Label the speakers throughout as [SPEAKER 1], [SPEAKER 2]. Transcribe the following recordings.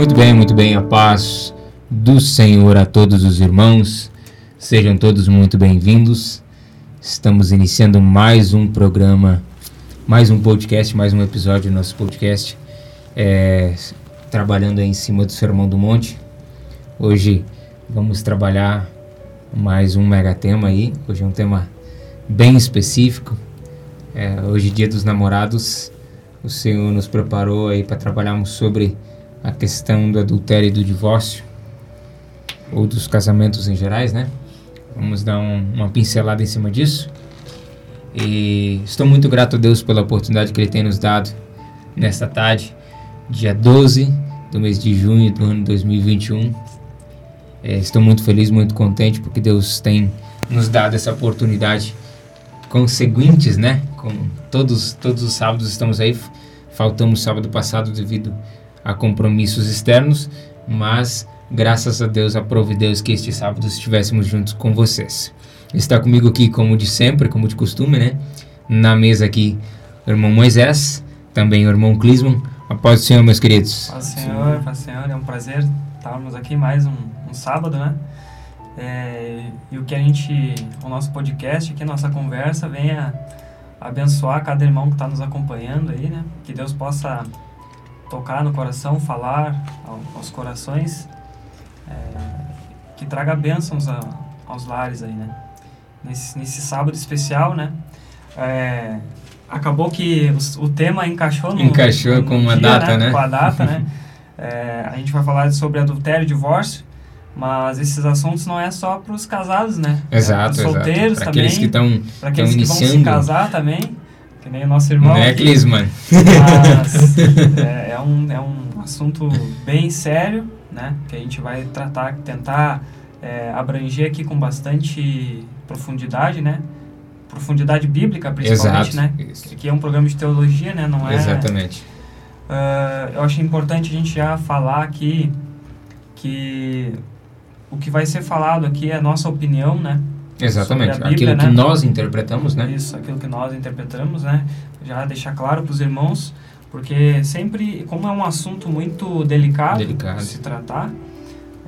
[SPEAKER 1] Muito bem, muito bem, a paz do Senhor a todos os irmãos. Sejam todos muito bem-vindos. Estamos iniciando mais um programa, mais um podcast, mais um episódio do nosso podcast, é, trabalhando em cima do Sermão do Monte. Hoje vamos trabalhar mais um mega tema aí. Hoje é um tema bem específico. É, hoje, Dia dos Namorados, o Senhor nos preparou aí para trabalharmos sobre a questão do adultério e do divórcio, ou dos casamentos em gerais, né? Vamos dar um, uma pincelada em cima disso. E estou muito grato a Deus pela oportunidade que Ele tem nos dado nesta tarde, dia 12 do mês de junho do ano 2021. É, estou muito feliz, muito contente porque Deus tem nos dado essa oportunidade conseguintes, né? Com todos, todos os sábados estamos aí. Faltamos sábado passado devido a compromissos externos, mas graças a Deus, aprove Deus que este sábado estivéssemos juntos com vocês. Está comigo aqui, como de sempre, como de costume, né? Na mesa aqui, o irmão Moisés, também o irmão Clisman. A paz do Senhor, meus queridos.
[SPEAKER 2] Paz Senhor, paz Senhor. É um prazer estarmos aqui mais um, um sábado, né? É, e o que a gente, o nosso podcast aqui, a nossa conversa, venha abençoar cada irmão que está nos acompanhando aí, né? Que Deus possa tocar no coração, falar aos corações, é, que traga bênçãos a, aos lares aí, né? Nesse, nesse sábado especial, né? É, acabou que o, o, tema encaixou no,
[SPEAKER 1] encaixou no, no com uma dia, data, né?
[SPEAKER 2] né? Com a data, né? É, a gente vai falar sobre adultério e divórcio, mas esses assuntos não é só para os casados, né?
[SPEAKER 1] Exato,
[SPEAKER 2] é solteiros
[SPEAKER 1] exato.
[SPEAKER 2] também.
[SPEAKER 1] Aqueles que estão
[SPEAKER 2] Para aqueles que vão se casar também. Que nem o nosso irmão.
[SPEAKER 1] Não é Clisman.
[SPEAKER 2] Mas é, é, um, é um assunto bem sério, né? Que a gente vai tratar, tentar é, abranger aqui com bastante profundidade, né? Profundidade bíblica, principalmente,
[SPEAKER 1] Exato,
[SPEAKER 2] né?
[SPEAKER 1] isso.
[SPEAKER 2] Aqui é um programa de teologia, né? Não é...
[SPEAKER 1] Exatamente.
[SPEAKER 2] Uh, eu acho importante a gente já falar aqui que o que vai ser falado aqui é a nossa opinião, né?
[SPEAKER 1] Exatamente,
[SPEAKER 2] Sobre a Bíblia,
[SPEAKER 1] aquilo que
[SPEAKER 2] né?
[SPEAKER 1] nós interpretamos, né?
[SPEAKER 2] Isso, aquilo que nós interpretamos, né? Já deixar claro para os irmãos, porque sempre, como é um assunto muito delicado,
[SPEAKER 1] Delicado.
[SPEAKER 2] de se tratar,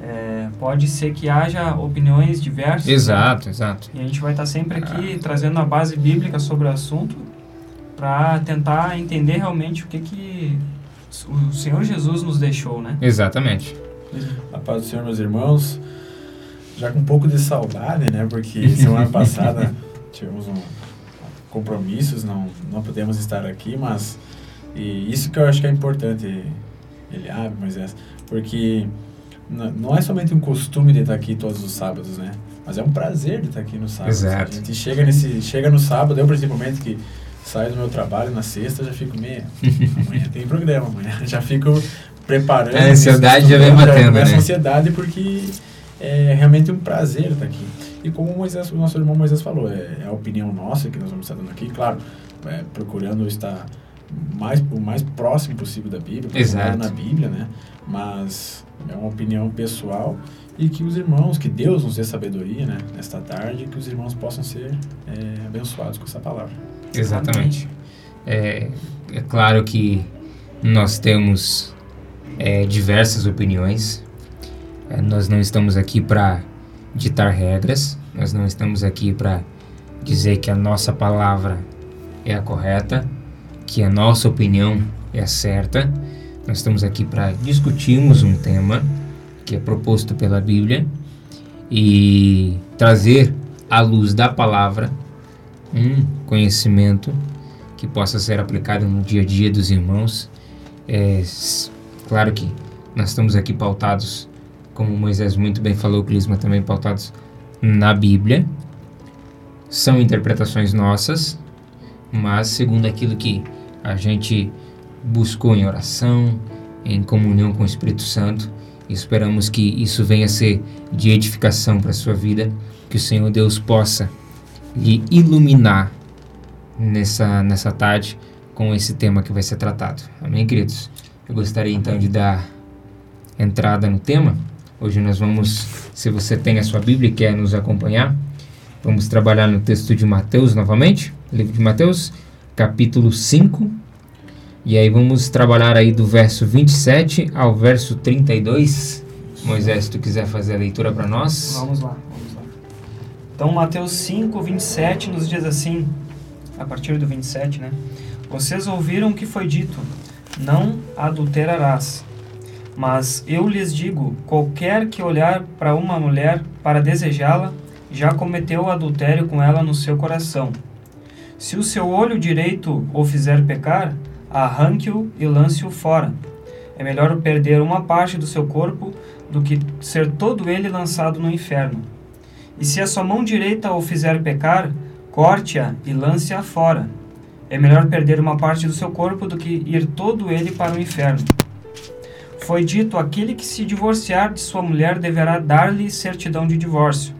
[SPEAKER 2] é, pode ser que haja opiniões diversas. né?
[SPEAKER 1] Exato, exato.
[SPEAKER 2] E a gente vai estar sempre aqui trazendo a base bíblica sobre o assunto para tentar entender realmente o que que o Senhor Jesus nos deixou, né?
[SPEAKER 1] Exatamente.
[SPEAKER 3] A paz do Senhor, meus irmãos. Já com um pouco de saudade, né? Porque semana passada tivemos um compromissos, não, não podemos estar aqui, mas e isso que eu acho que é importante, ele abre, Moisés, porque não é somente um costume de estar aqui todos os sábados, né? Mas é um prazer de estar aqui no sábado.
[SPEAKER 1] Exato.
[SPEAKER 3] A gente chega, nesse, chega no sábado, eu principalmente que saio do meu trabalho na sexta, já fico meio. Amanhã tem programa, amanhã já fico preparando.
[SPEAKER 1] A ansiedade já vem batendo, né?
[SPEAKER 3] a ansiedade porque é realmente um prazer estar aqui. E como o, Moisés, o nosso irmão Moisés falou, é, é a opinião nossa que nós vamos estar dando aqui, claro, é, procurando estar mais, o mais próximo possível da Bíblia,
[SPEAKER 1] Exato.
[SPEAKER 3] na Bíblia, né? Mas é uma opinião pessoal e que os irmãos, que Deus nos dê sabedoria, né? Nesta tarde, que os irmãos possam ser é, abençoados com essa palavra.
[SPEAKER 1] Exatamente. É, é claro que nós temos é, diversas opiniões. É, nós não estamos aqui para ditar regras. Nós não estamos aqui para dizer que a nossa palavra é a correta, que a nossa opinião é a certa. Nós estamos aqui para discutirmos um tema que é proposto pela Bíblia e trazer à luz da palavra um conhecimento que possa ser aplicado no dia a dia dos irmãos. É, claro que nós estamos aqui pautados, como Moisés muito bem falou, Clisma também pautados na Bíblia. São interpretações nossas, mas segundo aquilo que a gente buscou em oração, em comunhão com o Espírito Santo. Esperamos que isso venha a ser de edificação para a sua vida, que o Senhor Deus possa lhe iluminar nessa, nessa tarde com esse tema que vai ser tratado. Amém, queridos? Eu gostaria então de dar entrada no tema. Hoje nós vamos, se você tem a sua Bíblia e quer nos acompanhar, vamos trabalhar no texto de Mateus novamente, livro de Mateus, capítulo 5, E aí vamos trabalhar aí do verso 27 ao verso 32. Moisés, se tu quiser fazer a leitura para nós.
[SPEAKER 2] Vamos lá, vamos lá. Então, Mateus 5, 27 nos diz assim, a partir do 27, né? Vocês ouviram o que foi dito: Não adulterarás. Mas eu lhes digo: qualquer que olhar para uma mulher para desejá-la, já cometeu adultério com ela no seu coração. Se o seu olho direito o fizer pecar, arranque-o e lance-o fora. É melhor perder uma parte do seu corpo do que ser todo ele lançado no inferno. E se a sua mão direita o fizer pecar, corte-a e lance-a fora. É melhor perder uma parte do seu corpo do que ir todo ele para o inferno. Foi dito: aquele que se divorciar de sua mulher deverá dar-lhe certidão de divórcio.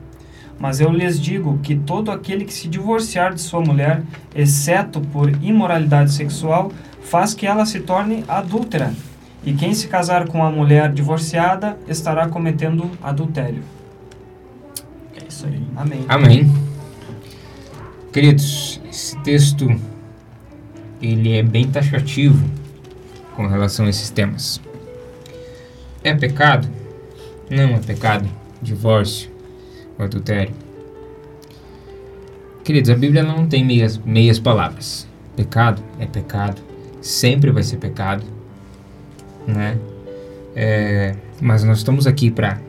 [SPEAKER 2] Mas eu lhes digo que todo aquele que se divorciar de sua mulher, exceto por imoralidade sexual, faz que ela se torne adúltera. E quem se casar com a mulher divorciada estará cometendo adultério. É isso aí. Amém.
[SPEAKER 1] Amém. Queridos, esse texto ele é bem taxativo com relação a esses temas. É pecado? Não é pecado. Divórcio, adultério. Queridos, a Bíblia não tem meias, meias palavras. Pecado é pecado, sempre vai ser pecado, né? É, mas nós estamos aqui para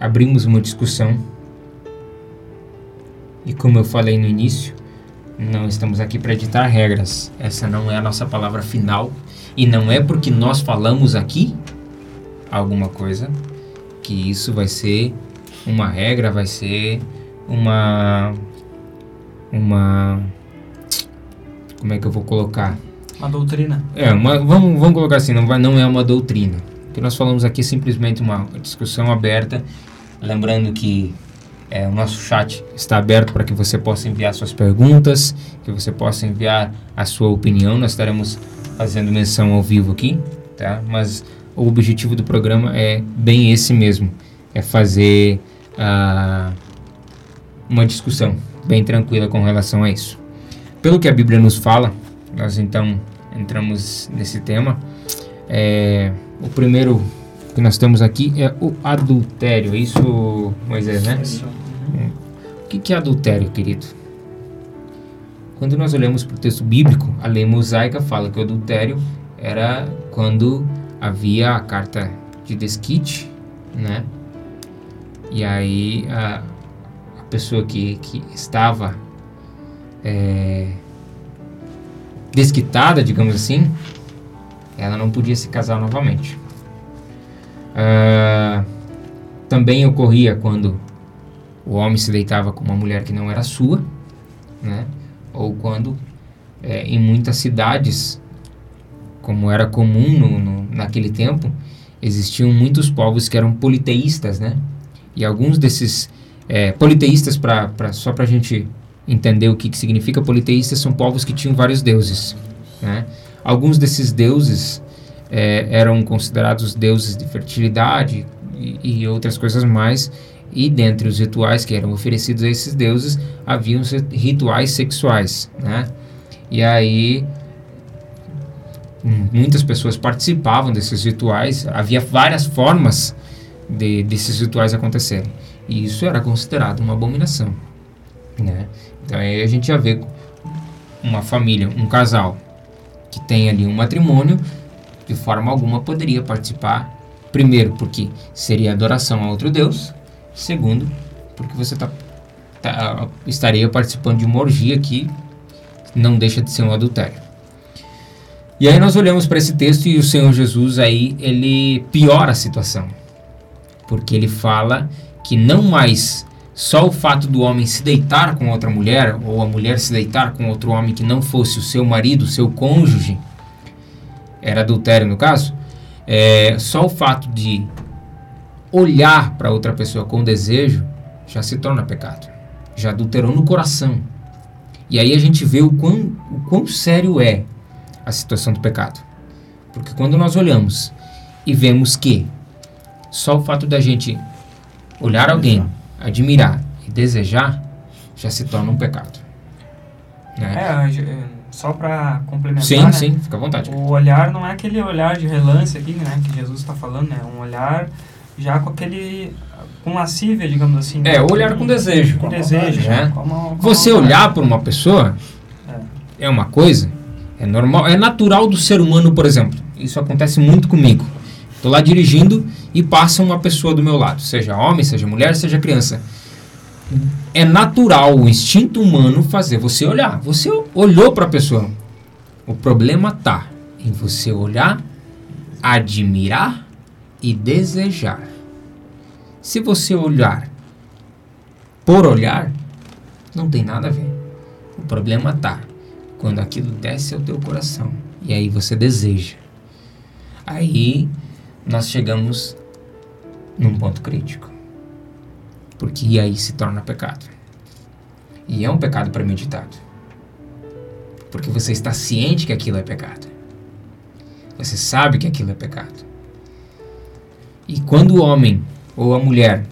[SPEAKER 1] abrirmos uma discussão e como eu falei no início, não estamos aqui para editar regras. Essa não é a nossa palavra final e não é porque nós falamos aqui alguma coisa que isso vai ser uma regra, vai ser uma uma como é que eu vou colocar?
[SPEAKER 2] Uma doutrina.
[SPEAKER 1] É, uma, vamos, vamos colocar assim, não, vai, não é uma doutrina. O que nós falamos aqui é simplesmente uma discussão aberta, lembrando que é, o nosso chat está aberto para que você possa enviar suas perguntas, que você possa enviar a sua opinião. Nós estaremos fazendo menção ao vivo aqui, tá? Mas o objetivo do programa é bem esse mesmo, é fazer uh, uma discussão bem tranquila com relação a isso. Pelo que a Bíblia nos fala, nós então entramos nesse tema. É, o primeiro que nós temos aqui é o adultério. É isso, Moisés, né? É. O que, que é adultério, querido? Quando nós olhamos para o texto bíblico, a lei mosaica fala que o adultério era quando havia a carta de desquite, né? E aí a, a pessoa que, que estava é, desquitada, digamos assim, ela não podia se casar novamente. Ah, também ocorria quando o homem se deitava com uma mulher que não era sua, né? Ou quando é, em muitas cidades, como era comum no, no, naquele tempo, existiam muitos povos que eram politeístas, né? E alguns desses é, politeístas, pra, pra, só para a gente entender o que, que significa politeístas, são povos que tinham vários deuses, né? Alguns desses deuses é, eram considerados deuses de fertilidade e, e, outras coisas mais. E dentre os rituais que eram oferecidos a esses deuses, haviam rituais sexuais, né? E aí muitas pessoas participavam desses rituais. Havia várias formas de desses rituais acontecerem. E isso era considerado uma abominação, né? Então aí a gente já vê uma família, um casal que tem ali um matrimônio, de forma alguma poderia participar. Primeiro, porque seria adoração a outro Deus. Segundo, porque você tá, tá, estaria participando de uma orgia que não deixa de ser um adultério. E aí nós olhamos para esse texto e o Senhor Jesus aí ele piora a situação. Porque ele fala que não mais só o fato do homem se deitar com outra mulher ou a mulher se deitar com outro homem que não fosse o seu marido, o seu cônjuge, era adultério no caso, é, só o fato de olhar para outra pessoa com desejo já se torna pecado. Já adulterou no coração. E aí a gente vê o quão, o quão sério é a situação do pecado. Porque quando nós olhamos e vemos que só o fato da gente olhar alguém, admirar e desejar já se torna um pecado.
[SPEAKER 2] Né? É, só para complementar,
[SPEAKER 1] Sim,
[SPEAKER 2] né?
[SPEAKER 1] sim, fica à vontade.
[SPEAKER 2] O olhar não é aquele olhar de relance aqui, né, que Jesus está falando, né? Um olhar já com aquele com lascívia, digamos assim. né?
[SPEAKER 1] É, olhar com desejo.
[SPEAKER 2] com desejo,
[SPEAKER 1] né?
[SPEAKER 2] né? Com uma- com
[SPEAKER 1] Você olhar para uma pessoa
[SPEAKER 2] É.
[SPEAKER 1] é uma coisa, é normal, é natural do ser humano, por exemplo. Isso acontece muito comigo. Estou lá dirigindo e passa uma pessoa do meu lado, seja homem, seja mulher, seja criança. É natural o instinto humano fazer você olhar. Você olhou para a pessoa. O problema tá em você olhar, admirar e desejar. Se você olhar por olhar, não tem nada a ver. O problema tá quando aquilo desce ao teu coração e aí você deseja. Aí nós chegamos num ponto crítico. Porque aí se torna pecado. E é um pecado premeditado. Porque você está ciente que aquilo é pecado. Você sabe que aquilo é pecado. E quando o homem ou a mulher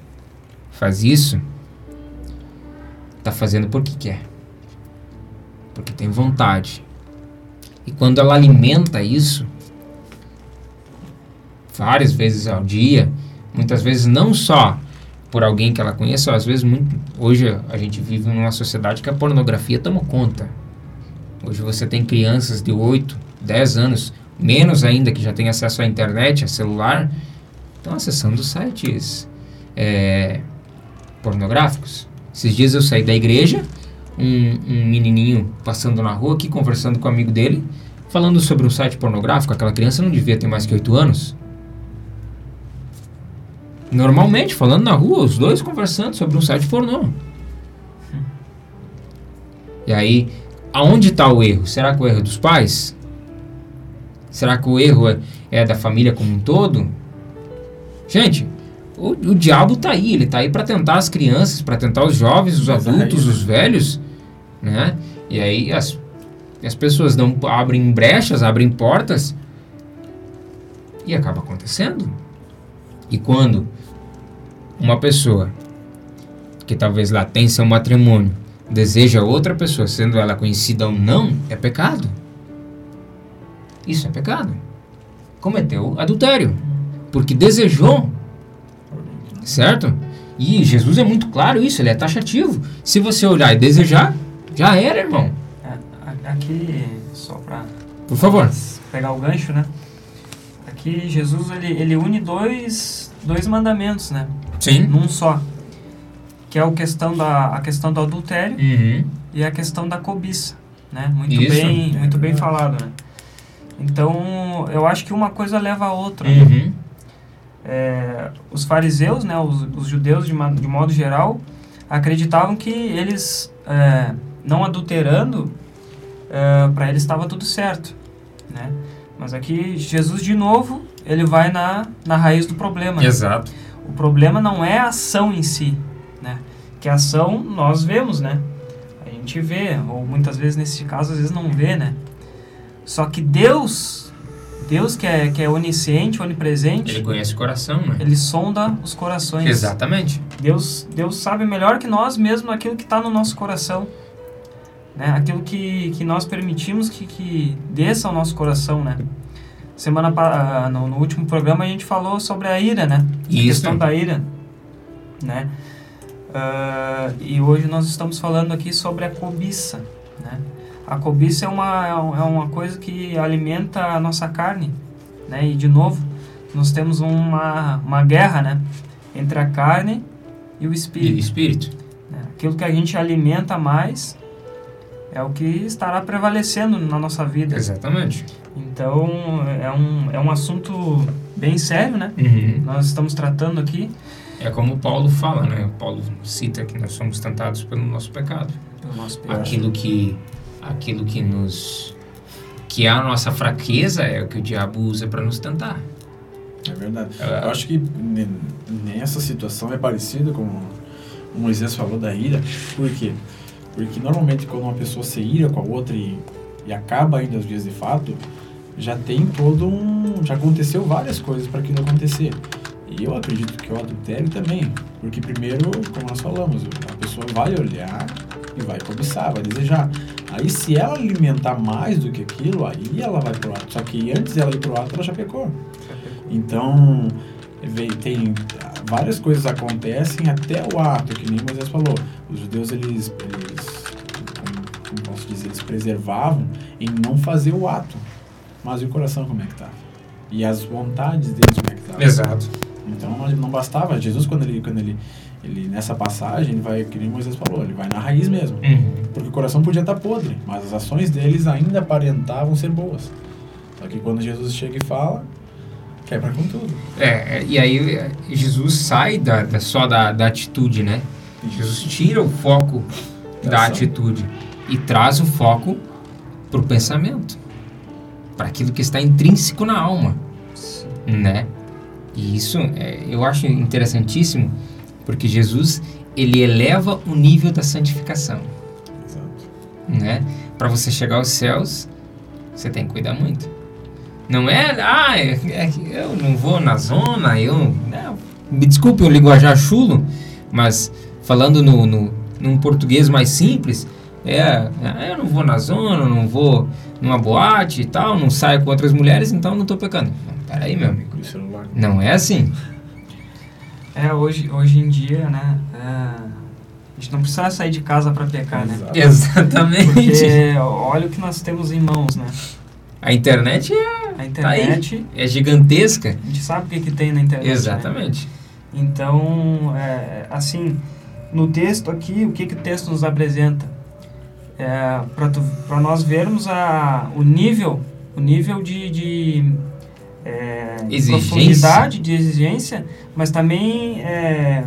[SPEAKER 1] faz isso, está fazendo porque quer. Porque tem vontade. E quando ela alimenta isso, várias vezes ao dia, muitas vezes não só por alguém que ela conheça, às vezes muito, hoje a gente vive numa sociedade que a pornografia toma conta. Hoje você tem crianças de 8, 10 anos, menos ainda que já tem acesso à internet, a celular, estão acessando sites é, pornográficos. Esses dias eu saí da igreja, um, um menininho passando na rua aqui, conversando com um amigo dele, falando sobre um site pornográfico. Aquela criança não devia ter mais que 8 anos. Normalmente, falando na rua, os dois conversando sobre um site pornô. E aí, aonde está o erro? Será que o erro é dos pais? Será que o erro é, é da família como um todo? Gente, o, o diabo tá aí, ele tá aí para tentar as crianças, para tentar os jovens, os adultos,
[SPEAKER 3] aí-
[SPEAKER 1] os velhos, né? E aí as, as pessoas não abrem brechas, abrem portas e acaba acontecendo. E quando uma pessoa que talvez lá tem seu matrimônio deseja outra pessoa, sendo ela conhecida ou não, é pecado. Isso é pecado. Cometeu adultério. Porque desejou Certo? E Jesus é muito claro isso, ele é taxativo. Se você olhar e desejar, já era, irmão.
[SPEAKER 2] É, aqui, só para
[SPEAKER 1] Por favor.
[SPEAKER 2] pegar o gancho, né? Aqui Jesus ele, ele une dois, dois mandamentos, né?
[SPEAKER 1] Sim.
[SPEAKER 2] Num só. Que é o questão da, a questão do adultério
[SPEAKER 1] Uhum.
[SPEAKER 2] e a questão da cobiça, né? Muito
[SPEAKER 1] Isso.
[SPEAKER 2] bem, muito bem falado, né? Então, eu acho que uma coisa leva a outra.
[SPEAKER 1] Uhum.
[SPEAKER 2] É, os fariseus, né, os, os judeus de, de modo geral, acreditavam que eles, é, não adulterando, para eles estava tudo certo, né? Mas aqui Jesus de novo ele vai na, na raiz do problema. né?
[SPEAKER 1] Exato.
[SPEAKER 2] O problema não é a ação em si, né? Que a ação nós vemos, né? A gente vê, ou muitas vezes nesse caso às vezes não vê, né? Só que Deus, Deus que é, que é onisciente, onipresente,
[SPEAKER 1] Ele conhece o coração, né?
[SPEAKER 2] ele sonda os corações.
[SPEAKER 1] Exatamente.
[SPEAKER 2] Deus, Deus sabe melhor que nós mesmo aquilo que está no nosso coração. Né? Aquilo que, que nós permitimos que, que desça ao nosso coração, né? Semana ah, no, no último programa a gente falou sobre a ira, né? A
[SPEAKER 1] Isso.
[SPEAKER 2] questão da ira, né? Ah, e hoje nós estamos falando aqui sobre a cobiça, né? A cobiça é uma, é é uma coisa que alimenta a nossa carne, né? E de novo, nós temos uma, uma guerra, né? Entre a carne e o
[SPEAKER 1] E
[SPEAKER 2] espírito.
[SPEAKER 1] espírito.
[SPEAKER 2] né? Aquilo que a gente alimenta mais é o que estará prevalecendo na nossa vida.
[SPEAKER 1] Exatamente.
[SPEAKER 2] Então, é um, é um assunto bem sério, né?
[SPEAKER 1] Uhum.
[SPEAKER 2] Nós estamos tratando aqui
[SPEAKER 1] É como Paulo fala, né? Paulo cita que nós somos tentados pelo nosso pecado.
[SPEAKER 2] pelo nosso pecado.
[SPEAKER 1] Aquilo que, aquilo que nos, que é a nossa fraqueza é o que o diabo usa para nos tentar.
[SPEAKER 3] É verdade.
[SPEAKER 1] É.
[SPEAKER 3] Eu acho que ne- nessa situação é parecido com o Moisés falou da ira. Por quê? Porque normalmente quando uma pessoa se ira com a outra e, e acaba ainda os dias de fato, já tem todo um. Já aconteceu várias coisas para aquilo acontecer. E eu acredito que o adultério também. Porque primeiro, como nós falamos, a pessoa vai olhar e vai cobiçar, vai desejar. Aí se ela alimentar mais do que aquilo, aí ela vai pro ato. Só que antes dela ir pro ato, ela já pecou. Então, tem várias coisas acontecem até o ato, que nem Moisés falou. Os judeus, eles, eles posso dizer, eles preservavam em não fazer o ato. Mas e o coração como é que tá? E as vontades deles como é que tá?
[SPEAKER 1] Exato.
[SPEAKER 3] Então não- bastava. Jesus, quando ele, quando ele, ele nessa passagem, ele vai, que nem Moisés falou, ele vai na raiz mesmo.
[SPEAKER 1] Uhum.
[SPEAKER 3] Porque o coração podia estar podre, mas as ações deles ainda aparentavam ser boas. Só que quando Jesus chega e fala, quebra com tudo.
[SPEAKER 1] É, e aí é, Jesus sai da, da- só da, da atitude, né? Jesus tira o foco da
[SPEAKER 3] Ação.
[SPEAKER 1] atitude e traz o foco para o pensamento, para aquilo que está intrínseco na alma, né? E isso é, eu acho interessantíssimo, porque Jesus ele eleva o nível da santificação,
[SPEAKER 3] Exato.
[SPEAKER 1] né? Para você chegar aos céus, você tem que cuidar muito. Não é, ah, é, é eu não vou na zona, eu. Não, me desculpe o linguajar chulo, mas falando no, no, num português mais simples, é, é, eu não vou na zona, não vou numa boate e tal, não saio com outras mulheres, então não tô pecando. Peraí, meu amigo. Não é assim.
[SPEAKER 2] É, hoje, hoje em dia, né? é, a gente não precisa sair de casa para pecar, né?
[SPEAKER 1] Exatamente.
[SPEAKER 2] Porque olha o que nós temos em mãos, né?
[SPEAKER 1] A internet é,
[SPEAKER 2] A
[SPEAKER 1] Tá
[SPEAKER 2] internet,
[SPEAKER 1] é gigantesca.
[SPEAKER 2] a gente sabe o que, que tem na internet. né?
[SPEAKER 1] Exatamente.
[SPEAKER 2] Então, é, assim, no texto aqui, o que, que o texto nos apresenta? É, Para nós vermos a, o nível, o nível de, de é, profundidade, de exigência, mas também é,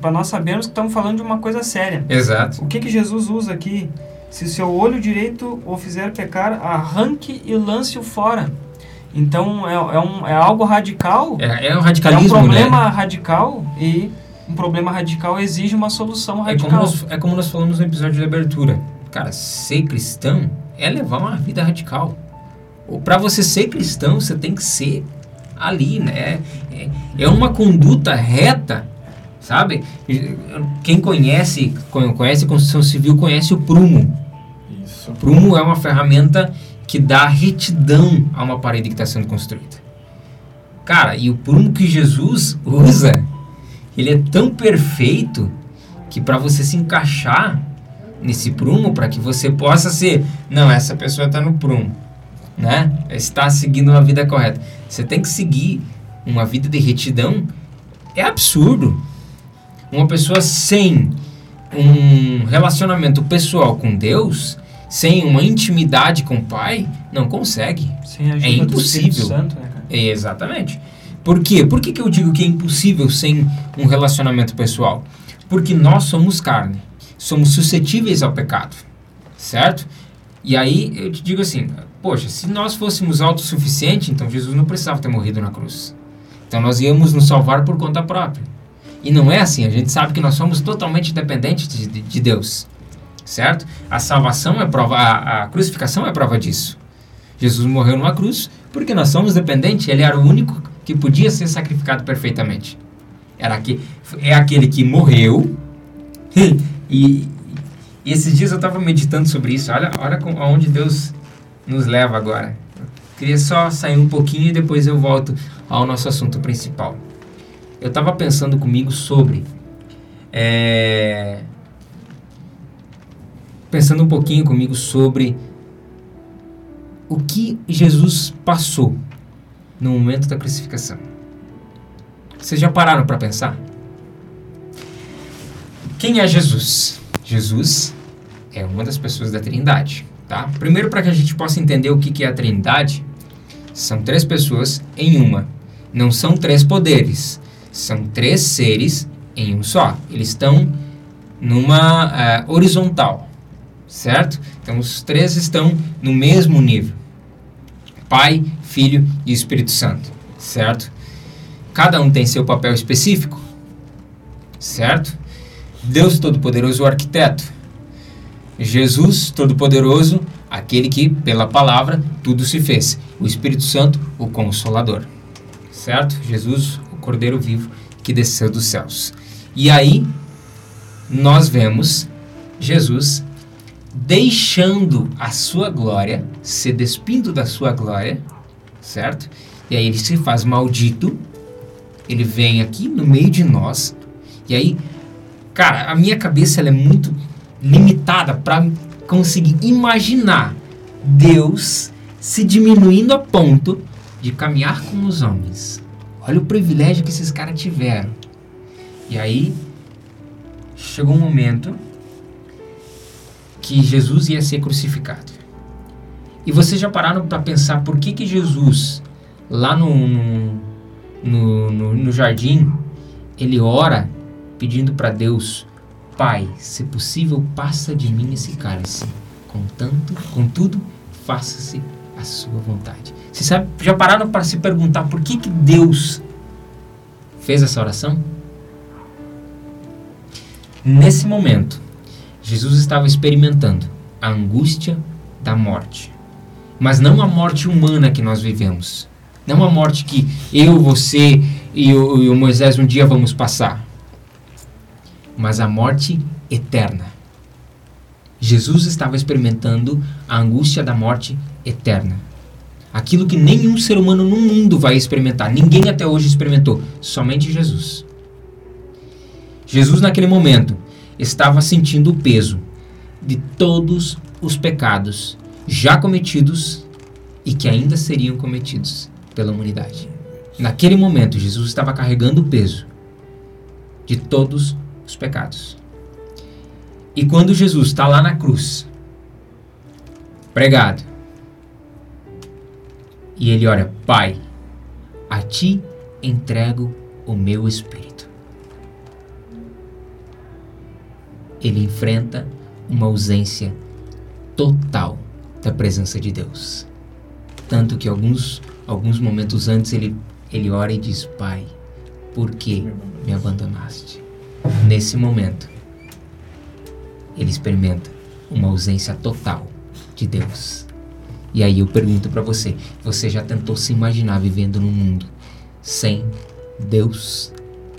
[SPEAKER 2] para nós sabermos que estamos falando de uma coisa séria.
[SPEAKER 1] Exato.
[SPEAKER 2] O que, que Jesus usa aqui? Se seu olho direito o fizer pecar, arranque e lance-o fora. Então, é, é, um, é algo radical.
[SPEAKER 1] É, é um
[SPEAKER 2] É um
[SPEAKER 1] radicalismo,
[SPEAKER 2] problema
[SPEAKER 1] né?
[SPEAKER 2] radical e um problema radical exige uma solução
[SPEAKER 1] É como,
[SPEAKER 2] radical.
[SPEAKER 1] nós, é como nós falamos no episódio de abertura. Cara, ser cristão é levar uma vida radical. Ou para você ser cristão, você tem que ser ali, né? É, é uma conduta reta, sabe? Quem conhece, conhece construção civil, conhece o prumo.
[SPEAKER 3] Isso.
[SPEAKER 1] O prumo é uma ferramenta que dá retidão a uma parede que está sendo construída. Cara, e o prumo que Jesus usa, ele é tão perfeito que para você se encaixar nesse prumo, para que você possa ser, não, essa pessoa está no prumo, né? Está seguindo uma vida correta. Você tem que seguir uma vida de retidão. É absurdo. Uma pessoa sem um relacionamento pessoal com Deus, sem uma intimidade com o Pai, não consegue. É impossível.
[SPEAKER 2] Santo, né, cara?
[SPEAKER 1] Exatamente. Por quê? Por que, que eu digo que é impossível sem um relacionamento pessoal? Porque nós somos carne, somos suscetíveis ao pecado, certo? E aí eu te digo assim, poxa, se nós fôssemos autossuficientes, então Jesus não precisava ter morrido na cruz. Então nós íamos nos salvar por conta própria. E não é assim, a gente sabe que nós somos totalmente dependentes de, de- de Deus, certo? A salvação é prova, a, a crucificação é prova disso. Jesus morreu numa cruz porque nós somos dependentes, ele era o único que podia ser sacrificado perfeitamente. Era que, é aquele que morreu. e, e esses dias eu estava meditando sobre isso. Olha, olha com, aonde Deus nos leva agora. Queria só sair um pouquinho e depois eu volto ao nosso assunto principal. Eu estava pensando comigo sobre. é, pensando um pouquinho comigo sobre o que Jesus passou no momento da crucificação. Vocês já pararam para pensar? Quem é Jesus? Jesus é uma das pessoas da Trindade, tá? Primeiro para que a gente possa entender o que é a Trindade, são três pessoas em uma. Não são três poderes, são três seres em um só. Eles estão numa eh, horizontal, certo? Então os três estão no mesmo nível. Pai, Filho e Espírito Santo, certo? Cada um tem seu papel específico, certo? Deus Todo-Poderoso, o arquiteto. Jesus Todo-Poderoso, aquele que, pela palavra, tudo se fez. O Espírito Santo, o Consolador, certo? Jesus, o Cordeiro vivo que desceu dos céus. E aí, nós vemos Jesus deixando a sua glória, se despindo da sua glória, certo? E aí ele se faz maldito, ele vem aqui no meio de nós, e aí, cara, a minha cabeça ela é muito limitada para conseguir imaginar Deus se diminuindo a ponto de caminhar com os homens. Olha o privilégio que esses caras tiveram. E aí chegou um momento que Jesus ia ser crucificado. E vocês já pararam para pensar por que que Jesus lá no, no, no, no, no jardim ele ora pedindo para Deus Pai, se possível, passa de mim esse cálice. Contanto, contudo, faça-se a sua vontade. Vocês sabe, já pararam para se perguntar por que, que Deus fez essa oração? Nesse momento, Jesus estava experimentando a angústia da morte. Mas não a morte humana que nós vivemos. Não a morte que eu, você e o, e o Moisés um dia vamos passar mas a morte eterna. Jesus estava experimentando a angústia da morte eterna. Aquilo que nenhum ser humano no mundo vai experimentar. Ninguém até hoje experimentou. Somente Jesus. Jesus, naquele momento, estava sentindo o peso de todos os pecados já cometidos e que ainda seriam cometidos pela humanidade. Naquele momento, Jesus estava carregando o peso de todos os pecados. E quando Jesus está lá na cruz, pregado, e ele ora: Pai, a ti entrego o meu espírito. Ele enfrenta uma ausência total da presença de Deus. Tanto que alguns, alguns momentos antes ele, ele ora e diz: Pai, por que me abandonaste? Nesse momento, ele experimenta uma ausência total de Deus. E aí eu pergunto para você: você já tentou se imaginar vivendo num mundo sem Deus?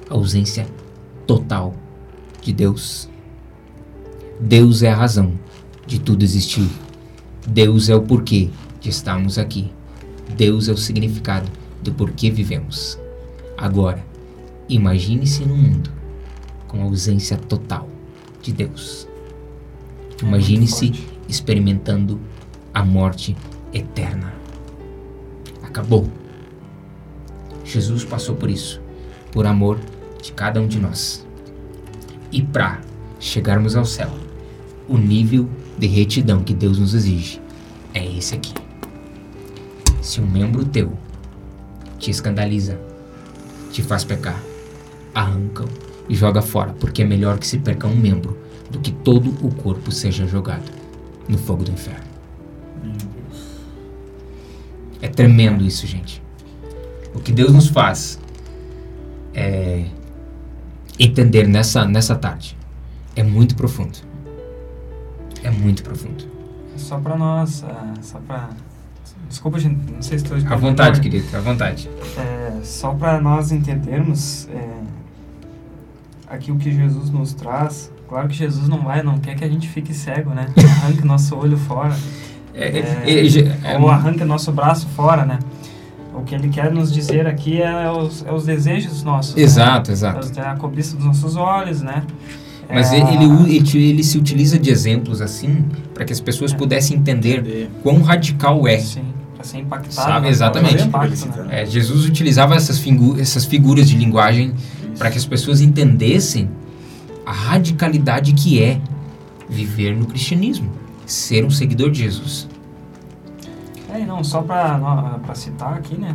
[SPEAKER 1] Ausência total de Deus. Deus é a razão de tudo existir. Deus é o porquê de estarmos aqui. Deus é o significado do porquê vivemos. Agora, imagine-se num mundo com ausência total de Deus. Imagine-se experimentando a morte eterna. Acabou. Jesus passou por isso, por amor de cada um de nós. E para chegarmos ao céu, o nível de retidão que Deus nos exige é esse aqui. Se um membro teu te escandaliza, te faz pecar, arranca-o e joga fora, porque é melhor que se perca um membro do que todo o corpo seja jogado no fogo do inferno. É tremendo isso, gente. O que Deus nos faz é entender nessa, nessa tarde é muito profundo. É muito profundo.
[SPEAKER 2] Só para nós, uh, só para Desculpa, gente, não sei se estou...
[SPEAKER 1] À vontade, querido, à vontade.
[SPEAKER 2] É, só para nós entendermos... É, aqui o que Jesus nos traz, claro que Jesus não vai, não quer que a gente fique cego, né? Arranque nosso olho fora. É, é, é, ou arranque nosso braço fora, né? O que ele quer nos dizer aqui é os, é os desejos nossos.
[SPEAKER 1] Exato,
[SPEAKER 2] né?
[SPEAKER 1] exato.
[SPEAKER 2] É a cobiça dos nossos olhos, né?
[SPEAKER 1] Mas ele, ele, ele, se utiliza de exemplos assim para que as pessoas pudessem entender quão radical é.
[SPEAKER 2] Sim, para ser impactado.
[SPEAKER 1] Sabe, né? exatamente. Impacto, né? é, Jesus utilizava essas, figu essas figuras de linguagem para que as pessoas entendessem a radicalidade que é viver no cristianismo, ser um seguidor de Jesus.
[SPEAKER 2] É, não, só para citar aqui, né?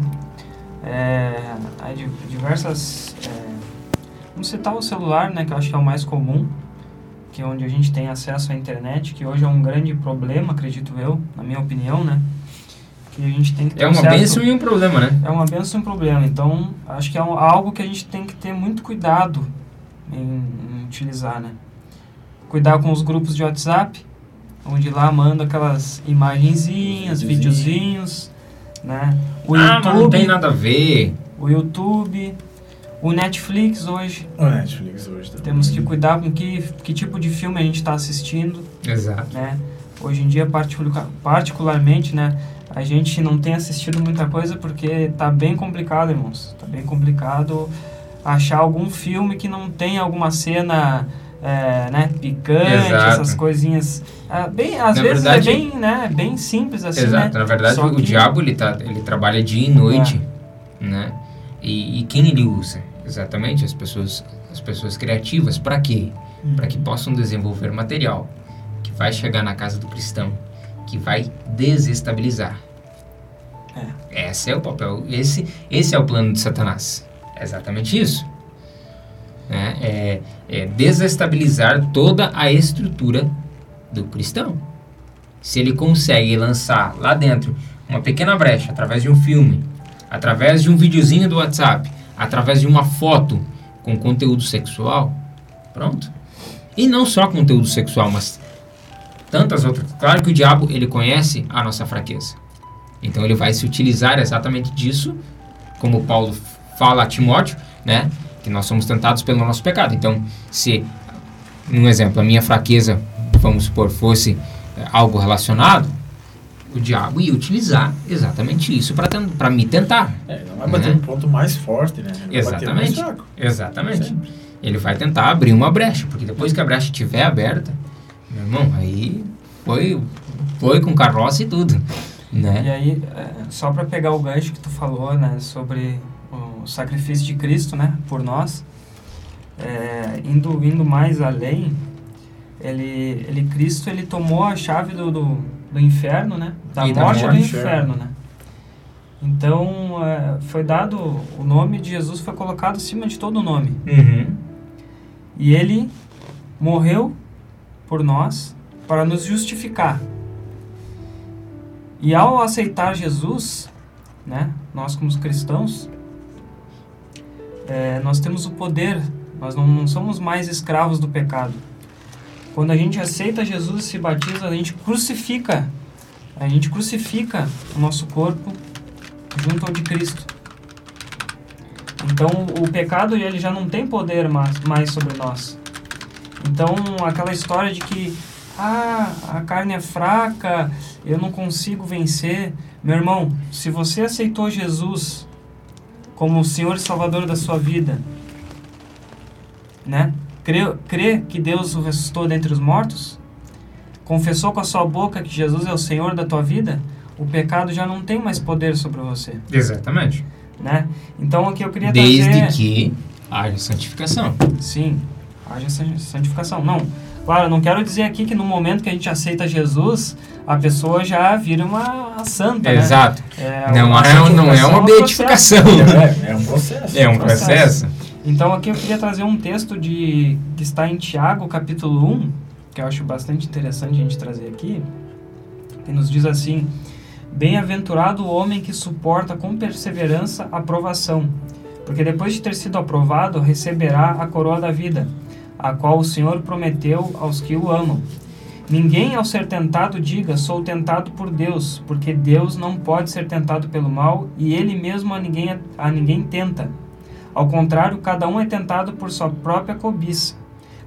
[SPEAKER 2] É, há diversas. Vamos citar o celular, né? Que eu acho que é o mais comum, que é onde a gente tem acesso à internet, que hoje é um grande problema, acredito eu, na minha opinião, né? que a gente tem que ter
[SPEAKER 1] É uma um certo... benção e um problema, né?
[SPEAKER 2] É uma benção e um problema. Então, acho que é um, algo que a gente tem que ter muito cuidado em, em, utilizar, né? Cuidar com os grupos de WhatsApp, onde lá manda aquelas imagenzinhas, videozinhos, né?
[SPEAKER 1] O ah, YouTube, não tem nada a ver.
[SPEAKER 2] O YouTube, O Netflix hoje,
[SPEAKER 3] O Netflix hoje também.
[SPEAKER 2] temos que cuidar com que, que tipo de filme a gente está assistindo,
[SPEAKER 1] Exato.
[SPEAKER 2] né? Hoje em dia, particular, particularmente, né? A gente não tem assistido muita coisa porque tá bem complicado, irmãos. Tá bem complicado achar algum filme que não tenha alguma cena, é, né? Picante,
[SPEAKER 1] Exato.
[SPEAKER 2] essas coisinhas. Ah, bem, às
[SPEAKER 1] Na
[SPEAKER 2] vezes
[SPEAKER 1] verdade-
[SPEAKER 2] é bem, né? Bem simples assim,
[SPEAKER 1] Exato.
[SPEAKER 2] né?
[SPEAKER 1] Na verdade,
[SPEAKER 2] Só
[SPEAKER 1] o
[SPEAKER 2] que-
[SPEAKER 1] diabo ele, tá, ele trabalha dia e noite, né? E, e quem ele usa? Exatamente as pessoas, as pessoas criativas. Para quê?
[SPEAKER 2] Hum.
[SPEAKER 1] Para que possam desenvolver material que vai chegar na casa do cristão, que vai desestabilizar. Esse é o papel, esse, esse é o plano de Satanás. É exatamente isso. Né? É, é desestabilizar toda a estrutura do cristão. Se ele consegue lançar lá dentro uma pequena brecha através de um filme, através de um videozinho do WhatsApp, através de uma foto com conteúdo sexual, pronto. E não só conteúdo sexual, mas tantas outras. Claro que o diabo ele conhece a nossa fraqueza. Então ele vai se utilizar exatamente disso, como Paulo fala a Timóteo, né? Que nós somos tentados pelo nosso pecado. Então, se, um exemplo, a minha fraqueza, vamos supor, fosse eh, algo relacionado, o diabo ia utilizar exatamente isso para me tentar.
[SPEAKER 3] É, ele não vai bater
[SPEAKER 1] Né?
[SPEAKER 3] no ponto mais forte, né? Ele
[SPEAKER 1] Exatamente. Exatamente.
[SPEAKER 3] Sempre.
[SPEAKER 1] Ele vai tentar abrir uma brecha, porque depois que a brecha estiver aberta, meu irmão, aí foi, foi com carroça e tudo, né?
[SPEAKER 2] E aí, é, só para pegar o gancho que tu falou, né, sobre o sacrifício de Cristo, né, por nós, é, indo, indo mais além, ele, ele, Cristo, ele tomou a chave do, do, do inferno, né, da
[SPEAKER 1] E da
[SPEAKER 2] morte do
[SPEAKER 1] morte.
[SPEAKER 2] inferno, né. Então, é, foi dado, o nome de Jesus foi colocado acima de todo nome.
[SPEAKER 1] Uhum.
[SPEAKER 2] E ele morreu por nós para nos justificar. E ao aceitar Jesus, né, nós como cristãos, é, nós temos o poder, nós não, não somos mais escravos do pecado. Quando a gente aceita Jesus e se batiza, a gente crucifica, a gente crucifica o nosso corpo junto ao de Cristo. Então o pecado ele já não tem poder mais, mais sobre nós. Então aquela história de que ah, a carne é fraca, eu não consigo vencer. Meu irmão, se você aceitou Jesus como o Senhor e Salvador da sua vida, né? Crê, crê que Deus o ressuscitou dentre os mortos? Confessou com a sua boca que Jesus é o Senhor da tua vida? O pecado já não tem mais poder sobre você,
[SPEAKER 1] Exatamente.
[SPEAKER 2] né? Então aqui eu queria
[SPEAKER 1] Desde
[SPEAKER 2] trazer...
[SPEAKER 1] que haja santificação.
[SPEAKER 2] Sim, haja san- santificação. Não, claro, não quero dizer aqui que no momento que a gente aceita Jesus, a pessoa já vira uma santa, né?
[SPEAKER 1] Exato.
[SPEAKER 2] É,
[SPEAKER 1] Não, é, não é uma
[SPEAKER 2] um
[SPEAKER 1] beatificação.
[SPEAKER 3] É, é um processo.
[SPEAKER 1] É um
[SPEAKER 2] processo.
[SPEAKER 1] processo.
[SPEAKER 2] Então aqui eu queria trazer um texto de que está em Tiago, capítulo 1, que eu acho bastante interessante a gente trazer aqui, que nos diz assim: Bem-aventurado o homem que suporta com perseverança a provação, porque depois de ter sido aprovado, receberá a coroa da vida, a qual o Senhor prometeu aos que o amam. Ninguém ao ser tentado diga, sou tentado por Deus, porque Deus não pode ser tentado pelo mal e ele mesmo a ninguém, a ninguém tenta. Ao contrário, cada um é tentado por sua própria cobiça,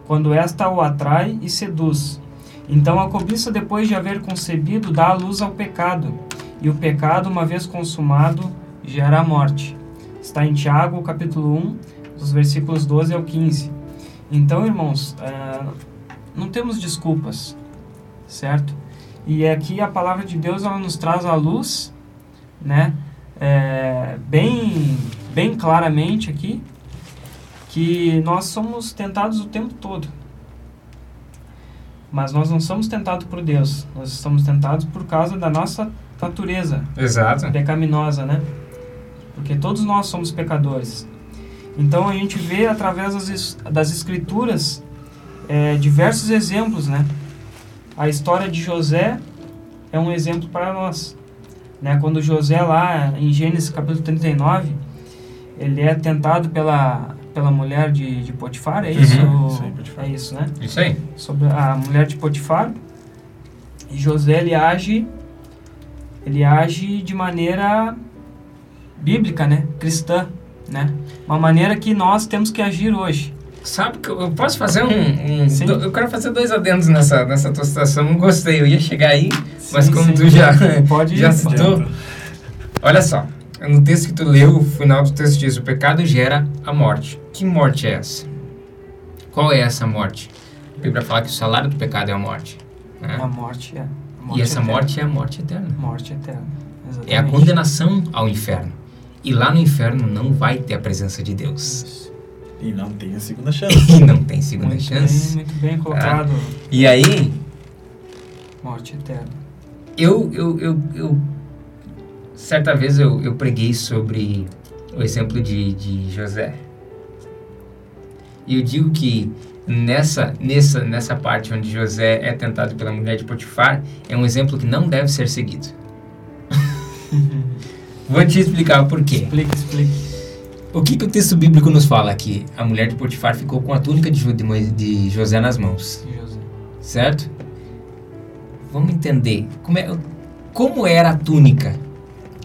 [SPEAKER 2] quando esta o atrai e seduz. Então a cobiça, depois de haver concebido, dá a luz ao pecado, e o pecado, uma vez consumado, gera a morte. Está em Tiago, capítulo 1, dos versículos 12 ao 15. Então, irmãos, eh, não temos desculpas, certo? E aqui a palavra de Deus ela nos traz a luz, né? É, bem, bem claramente aqui, que nós somos tentados o tempo todo. Mas nós não somos tentados por Deus, nós somos tentados por causa da nossa natureza
[SPEAKER 1] Exato.
[SPEAKER 2] pecaminosa, né? Porque todos nós somos pecadores. Então a gente vê através das, das escrituras é, diversos exemplos, né? A história de José é um exemplo para nós. Né? Quando José lá em Gênesis capítulo 39, ele é tentado pela, pela mulher de, de Potifar, é isso?
[SPEAKER 3] Uhum, isso aí, Potifar.
[SPEAKER 2] É isso, né?
[SPEAKER 1] Isso aí.
[SPEAKER 2] sobre a mulher de Potifar. E José ele age ele age de maneira bíblica, né? Cristã. né? Uma maneira que nós temos que agir hoje.
[SPEAKER 1] Sabe que eu posso fazer um. um
[SPEAKER 2] Sim.
[SPEAKER 1] do- eu quero fazer dois adendos nessa, nessa tua situação. Não gostei, eu ia chegar aí, mas
[SPEAKER 2] Sim,
[SPEAKER 1] como
[SPEAKER 2] sim.
[SPEAKER 1] tu já,
[SPEAKER 2] Pode
[SPEAKER 1] já
[SPEAKER 2] ir,
[SPEAKER 1] citou. Olha só, no texto que tu leu, o final do texto diz: o pecado gera a morte. Que morte é essa? Qual é essa morte? A Bíblia fala que o salário do pecado é a morte. né?
[SPEAKER 2] A morte é. a
[SPEAKER 1] E essa
[SPEAKER 2] eterna.
[SPEAKER 1] morte é a morte eterna.
[SPEAKER 2] Morte eterna. Exatamente.
[SPEAKER 1] É a condenação ao inferno. E lá no inferno não vai ter a presença de Deus.
[SPEAKER 3] E não tem a segunda chance.
[SPEAKER 1] E não tem segunda
[SPEAKER 2] Muito
[SPEAKER 1] chance.
[SPEAKER 2] bem, muito bem colocado.
[SPEAKER 1] E aí,
[SPEAKER 2] Morte eterna.
[SPEAKER 1] eu, eu, eu, eu certa vez eu, eu preguei sobre o exemplo de, de José. E eu digo que nessa, nessa, nessa parte onde José é tentado pela mulher de Potifar, é um exemplo que não deve ser seguido. Vou te explicar o porquê.
[SPEAKER 2] Explique, explique.
[SPEAKER 1] O que, que o texto bíblico nos fala aqui? A mulher de Potifar ficou com a túnica de, de de José nas mãos,
[SPEAKER 2] José.
[SPEAKER 1] certo? Vamos entender como, é, como era a túnica.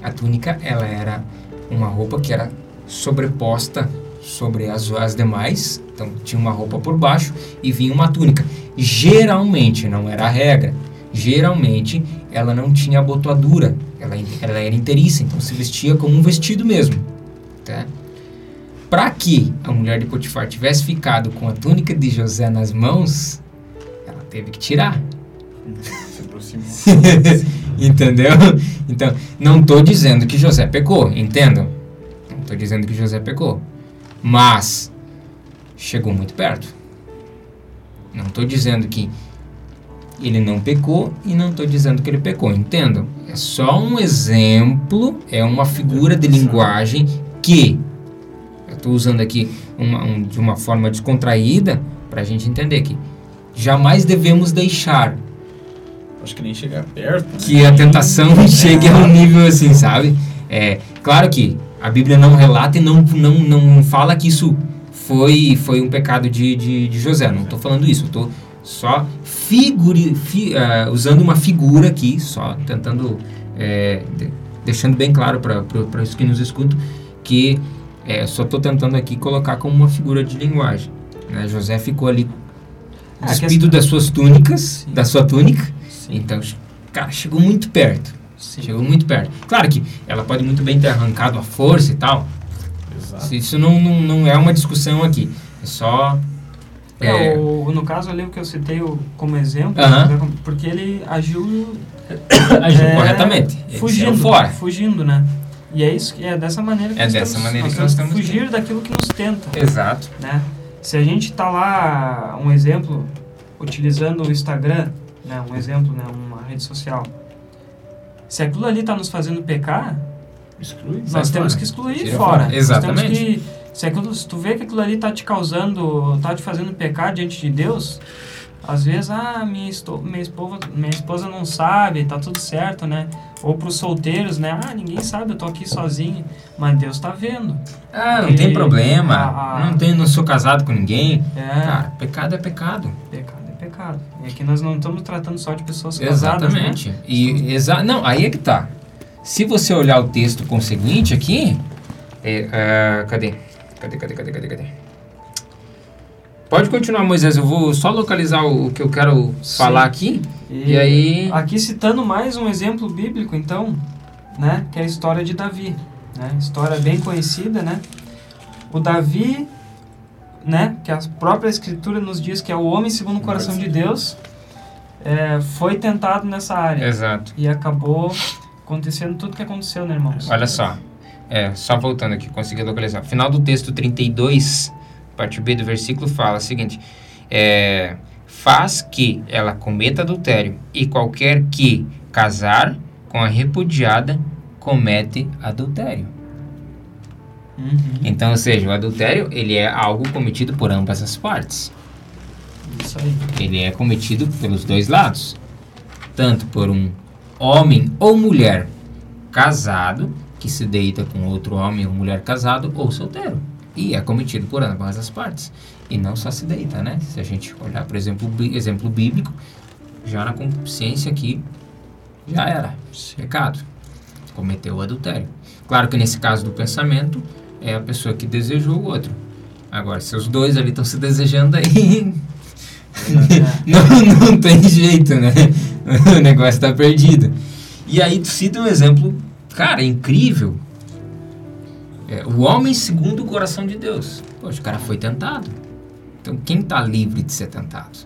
[SPEAKER 1] A túnica, ela era uma roupa que era sobreposta sobre as, as demais, então tinha uma roupa por baixo e vinha uma túnica. Geralmente, não era a regra, geralmente ela não tinha abotoadura, ela, ela era inteiriça, então se vestia como um vestido mesmo, tá? Para que a mulher de Potifar tivesse ficado com a túnica de José nas mãos, ela teve que tirar.
[SPEAKER 3] Se aproximou.
[SPEAKER 1] Entendeu? Então, não estou dizendo que José pecou, entendam? Não estou dizendo que José pecou. Mas chegou muito perto. Não estou dizendo que ele não pecou e não estou dizendo que ele pecou, entendam? É só um exemplo, é uma figura de linguagem que eu estou usando aqui uma, um- de uma forma descontraída para a gente entender que jamais devemos deixar
[SPEAKER 3] Acho que nem chegar perto. Né?
[SPEAKER 1] que a tentação chegue a um nível assim, sabe? É, claro que a Bíblia não relata e não, não, não fala que isso foi, foi um pecado de, de, de José. Não estou falando isso, estou só figure, fi- ah, usando uma figura aqui, só tentando, é, de- deixando bem claro para os que nos escutam, que é, só estou tentando aqui colocar como uma figura de linguagem. né? José ficou ali
[SPEAKER 2] Ah,
[SPEAKER 1] despido das suas túnicas, da sua túnica,
[SPEAKER 2] Sim.
[SPEAKER 1] então, cara, chegou muito perto.
[SPEAKER 2] Sim.
[SPEAKER 1] Chegou muito perto. Claro que ela pode muito bem ter arrancado a força e tal.
[SPEAKER 3] Exato.
[SPEAKER 1] Isso não, não, não é uma discussão aqui. É só.
[SPEAKER 2] É,
[SPEAKER 1] É,
[SPEAKER 2] o, no caso ali o que eu citei o- como exemplo,
[SPEAKER 1] Aham.
[SPEAKER 2] né, porque ele agiu
[SPEAKER 1] agiu
[SPEAKER 2] é,
[SPEAKER 1] corretamente.
[SPEAKER 2] Fugindo,
[SPEAKER 1] fora.
[SPEAKER 2] fugindo, né? E é isso, que- é dessa maneira que
[SPEAKER 1] É
[SPEAKER 2] nós
[SPEAKER 1] dessa
[SPEAKER 2] temos,
[SPEAKER 1] maneira
[SPEAKER 2] nós
[SPEAKER 1] que nós
[SPEAKER 2] temos
[SPEAKER 1] temos
[SPEAKER 2] fugir daquilo que nos tenta,
[SPEAKER 1] Exato.
[SPEAKER 2] né? Se a gente tá lá, um exemplo, utilizando o Instagram, né, um exemplo, né, uma rede social, se aquilo ali tá nos fazendo pecar,
[SPEAKER 3] Exclui.
[SPEAKER 2] Nós temos
[SPEAKER 1] fora.
[SPEAKER 2] que excluir
[SPEAKER 1] Tira
[SPEAKER 2] fora.
[SPEAKER 1] fora. Exatamente.
[SPEAKER 2] Que, se, aquilo, se tu vê que aquilo ali tá te causando, tá te fazendo pecar diante de Deus, às vezes, ah, minha, esto, minha, esposa, minha esposa não sabe, tá tudo certo, né? Ou pros solteiros, né? Ah, ninguém sabe, eu tô aqui sozinho. Mas Deus tá vendo.
[SPEAKER 1] Ah, não
[SPEAKER 2] E-
[SPEAKER 1] tem problema.
[SPEAKER 2] a- a-
[SPEAKER 1] Não, tem, não sou casado com ninguém.
[SPEAKER 2] É,
[SPEAKER 1] Cara, pecado é pecado.
[SPEAKER 2] pecado é. E aqui nós não estamos tratando só de pessoas casadas, né?
[SPEAKER 1] Exatamente. E, exa não, aí é que tá. Se você olhar o texto conseguinte aqui. é, ah, cadê? Cadê, cadê, cadê, cadê, cadê? Pode continuar, Moisés. Eu vou só localizar o, que eu quero falar aqui. E aí-
[SPEAKER 2] Aqui citando mais um exemplo bíblico, então, né? Que é a história de Davi. Né? História bem conhecida, né? O Davi, né? Que a própria escritura nos diz que é o homem segundo o coração de Deus, é, foi tentado nessa área.
[SPEAKER 1] Exato.
[SPEAKER 2] E acabou acontecendo tudo que aconteceu, né, irmãos?
[SPEAKER 1] Olha só. É, só voltando aqui, consegui localizar. Final do texto 32, parte B do versículo, fala o seguinte: é, Faz que ela cometa adultério, e qualquer que casar com a repudiada comete adultério.
[SPEAKER 2] Uhum.
[SPEAKER 1] Então, ou seja, o adultério ele é algo cometido por ambas as partes.
[SPEAKER 2] Isso aí.
[SPEAKER 1] Ele é cometido pelos dois lados, tanto por um homem ou mulher casado que se deita com outro homem ou mulher casado ou solteiro. E é cometido por ambas as partes. E não só se deita, né? Se a gente olhar, por exemplo, o exemplo bíblico, já na consciência aqui, já era. Pecado. Cometeu o adultério. Claro que nesse caso do pensamento, é a pessoa que desejou o outro. Agora, se os dois ali estão se desejando, aí não, não tem jeito, né? O negócio tá perdido. E aí tu cita um exemplo, cara, incrível. É, o homem segundo o coração de Deus. Poxa, o cara foi tentado. Então quem está livre de ser tentado?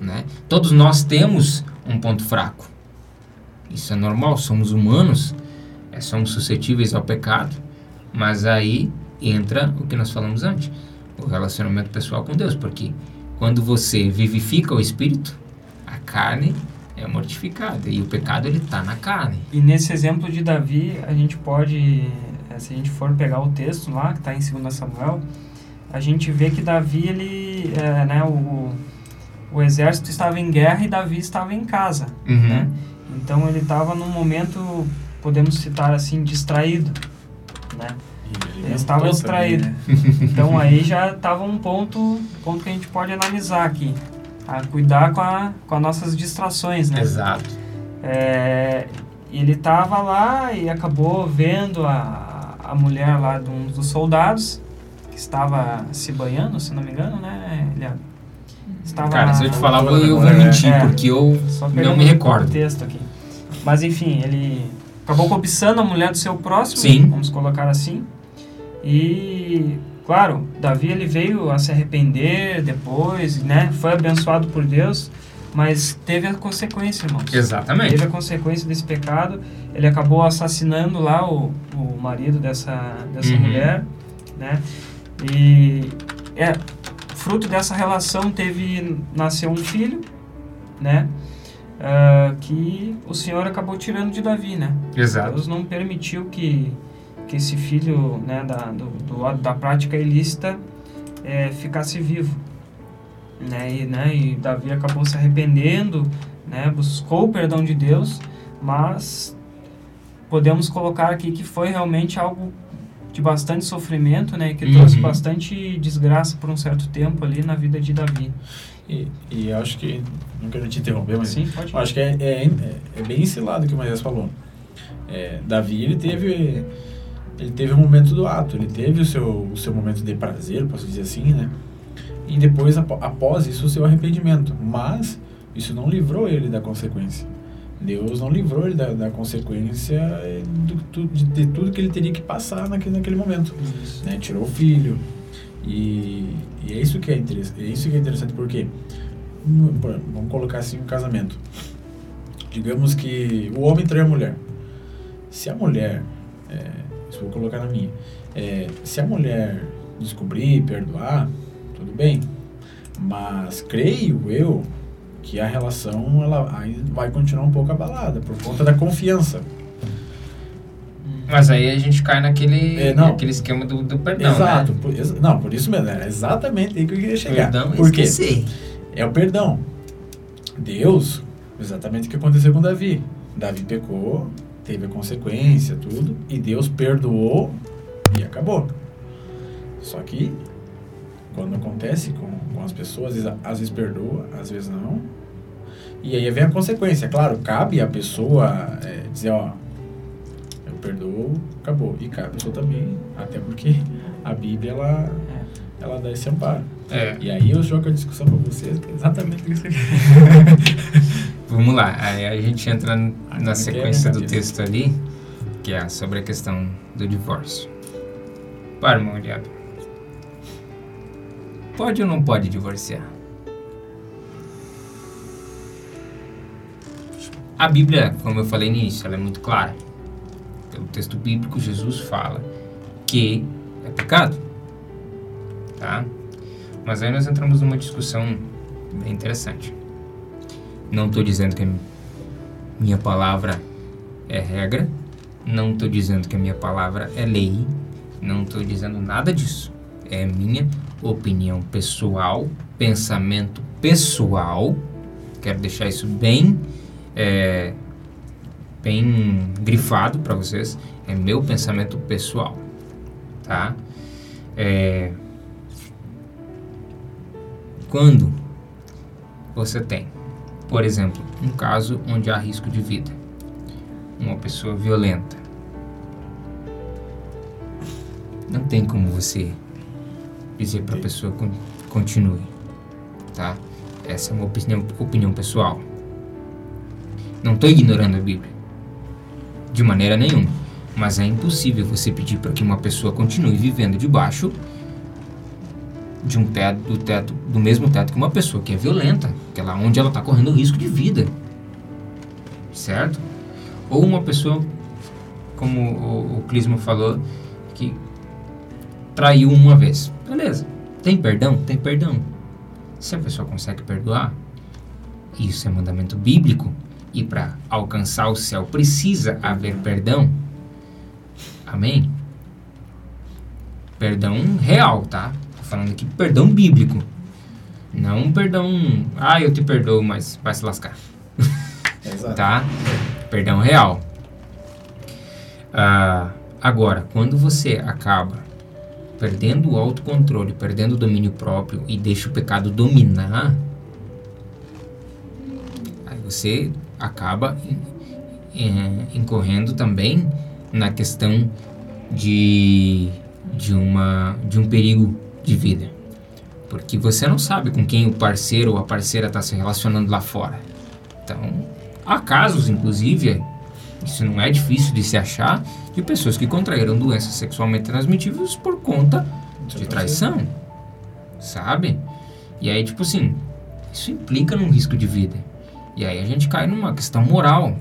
[SPEAKER 1] Né? Todos nós temos um ponto fraco. Isso é normal, somos humanos, é, somos suscetíveis ao pecado. Mas aí entra o que nós falamos antes, o relacionamento pessoal com Deus, porque quando você vivifica o espírito, a carne é mortificada e o pecado ele está na carne.
[SPEAKER 2] E nesse exemplo de Davi, a gente pode, eh, se a gente for pegar o texto lá que está em 2 Samuel, a gente vê que Davi ele, é, né, o, o exército estava em guerra e Davi estava em casa,
[SPEAKER 1] Uhum.
[SPEAKER 2] né? Então ele estava num momento, podemos citar assim, distraído, né? Ele estava distraído.
[SPEAKER 3] né?
[SPEAKER 2] Então aí já estava um ponto, ponto que a gente pode analisar aqui. A cuidar com, a, com as nossas distrações, né?
[SPEAKER 1] Exato.
[SPEAKER 2] É, ele estava lá e acabou vendo a, a mulher lá de um dos soldados que estava se banhando, se não me engano, né? Ele estava
[SPEAKER 1] Cara, se eu te falar, eu, eu vou
[SPEAKER 3] É,
[SPEAKER 1] mentir,
[SPEAKER 2] é.
[SPEAKER 1] porque eu não me
[SPEAKER 2] o
[SPEAKER 1] recordo.
[SPEAKER 2] texto aqui. Mas enfim, ele acabou cobiçando a mulher do seu próximo,
[SPEAKER 1] Sim.
[SPEAKER 2] vamos colocar assim. E claro, Davi ele veio a se arrepender depois, né? Foi abençoado por Deus, mas teve a consequência, irmãos.
[SPEAKER 1] Exatamente.
[SPEAKER 2] Teve a consequência desse pecado. Ele acabou assassinando lá o, o marido dessa, dessa
[SPEAKER 1] Uhum.
[SPEAKER 2] mulher, né? E é, fruto dessa relação teve nasceu um filho, né? Ah, que o Senhor acabou tirando de Davi, né?
[SPEAKER 1] Exato.
[SPEAKER 2] Deus não permitiu que, que esse filho né, da, do, do- da prática ilícita eh, ficasse vivo. Né? E, né, e Davi acabou se arrependendo, né, buscou o perdão de Deus, mas podemos colocar aqui que foi realmente algo de bastante sofrimento, né, que trouxe
[SPEAKER 1] Uhum.
[SPEAKER 2] bastante desgraça por um certo tempo ali na vida de Davi.
[SPEAKER 3] E, e acho que, não quero te interromper, mas
[SPEAKER 2] Sim, pode.
[SPEAKER 3] acho que é, é, é- é bem esse lado que o Moisés falou. É, Davi, ele teve, ele teve o momento do ato, ele teve o seu, o seu momento de prazer, posso dizer assim, né? E depois, após isso, o seu arrependimento. Mas isso não livrou ele da consequência. Deus não livrou ele da, da consequência do, tu- de, de tudo que ele teria que passar naquele, naquele momento né? Tirou o filho. E, e é isso que é interessante. É isso que é interessante porque hum, vamos colocar assim um casamento. Digamos que o homem trai a mulher. Se a mulher, é, isso vou colocar na minha, é, se a mulher descobrir, perdoar, tudo bem. Mas creio eu que a relação ela vai continuar um pouco abalada por conta da confiança.
[SPEAKER 1] Mas aí a gente cai naquele,
[SPEAKER 3] É,
[SPEAKER 1] naquele esquema do, do perdão,
[SPEAKER 3] Exato.
[SPEAKER 1] né?
[SPEAKER 3] Por, ex- não, por isso mesmo, era exatamente aí que eu queria chegar.
[SPEAKER 1] Perdão,
[SPEAKER 3] por quê?
[SPEAKER 1] esqueci.
[SPEAKER 3] É o perdão. Deus, exatamente o que aconteceu com Davi. Davi pecou, teve a consequência, tudo, e Deus perdoou e acabou. Só que, quando acontece com, com as pessoas, às vezes, perdoa, às vezes não. E aí vem a consequência. Claro, cabe a pessoa é, dizer, ó, perdoo, acabou. E cabe a pessoa também, até porque a Bíblia, ela, ela dá esse amparo.
[SPEAKER 1] É,
[SPEAKER 3] E aí eu jogo a discussão pra vocês, que é exatamente isso aqui.
[SPEAKER 1] vamos lá. Aí a gente entra
[SPEAKER 3] Agora
[SPEAKER 1] na
[SPEAKER 3] é
[SPEAKER 1] sequência do
[SPEAKER 3] verdade.
[SPEAKER 1] texto ali, que é sobre a questão do divórcio. Para, irmão Eliab. Pode ou não pode divorciar? A Bíblia, como eu falei no início, ela é muito clara. Pelo texto bíblico, Jesus fala que é pecado. Tá? Mas aí nós entramos numa discussão bem interessante. Não estou dizendo que a minha palavra é regra, não estou dizendo que a minha palavra é lei, não estou dizendo nada disso. É minha opinião pessoal, pensamento pessoal. Quero deixar isso bem, é, bem grifado para vocês. É meu pensamento pessoal, tá? É, quando você tem, por exemplo, um caso onde há risco de vida, uma pessoa violenta, Não tem como você dizer para a pessoa con continue, tá? Essa é uma opinião, opinião pessoal. Não estou ignorando a Bíblia, de maneira nenhuma. Mas é impossível você pedir para que uma pessoa continue vivendo debaixo de um teto, do teto, do mesmo teto que uma pessoa que é violenta, que é lá onde ela está correndo risco de vida, certo? Ou uma pessoa, como o, o Clisma falou, que traiu uma vez, beleza? Tem perdão? Tem perdão. Se a pessoa consegue perdoar, isso é mandamento bíblico e para alcançar o céu precisa haver perdão. Amém? Perdão real, tá? Tô falando aqui perdão bíblico. Não perdão, ah, eu te perdoo, mas vai se lascar.
[SPEAKER 3] Exato.
[SPEAKER 1] tá? Perdão real. Ah, agora, quando você acaba perdendo o autocontrole, perdendo o domínio próprio e deixa o pecado dominar, aí você acaba é, incorrendo também na questão de, de, uma, de um perigo de vida. Porque você não sabe com quem o parceiro ou a parceira está se relacionando lá fora. Então, há casos, inclusive, isso não é difícil de se achar, de pessoas que contraíram doenças sexualmente transmitíveis por conta de traição. Sabe? E aí, tipo assim, isso implica num risco de vida. E aí a gente cai numa questão moral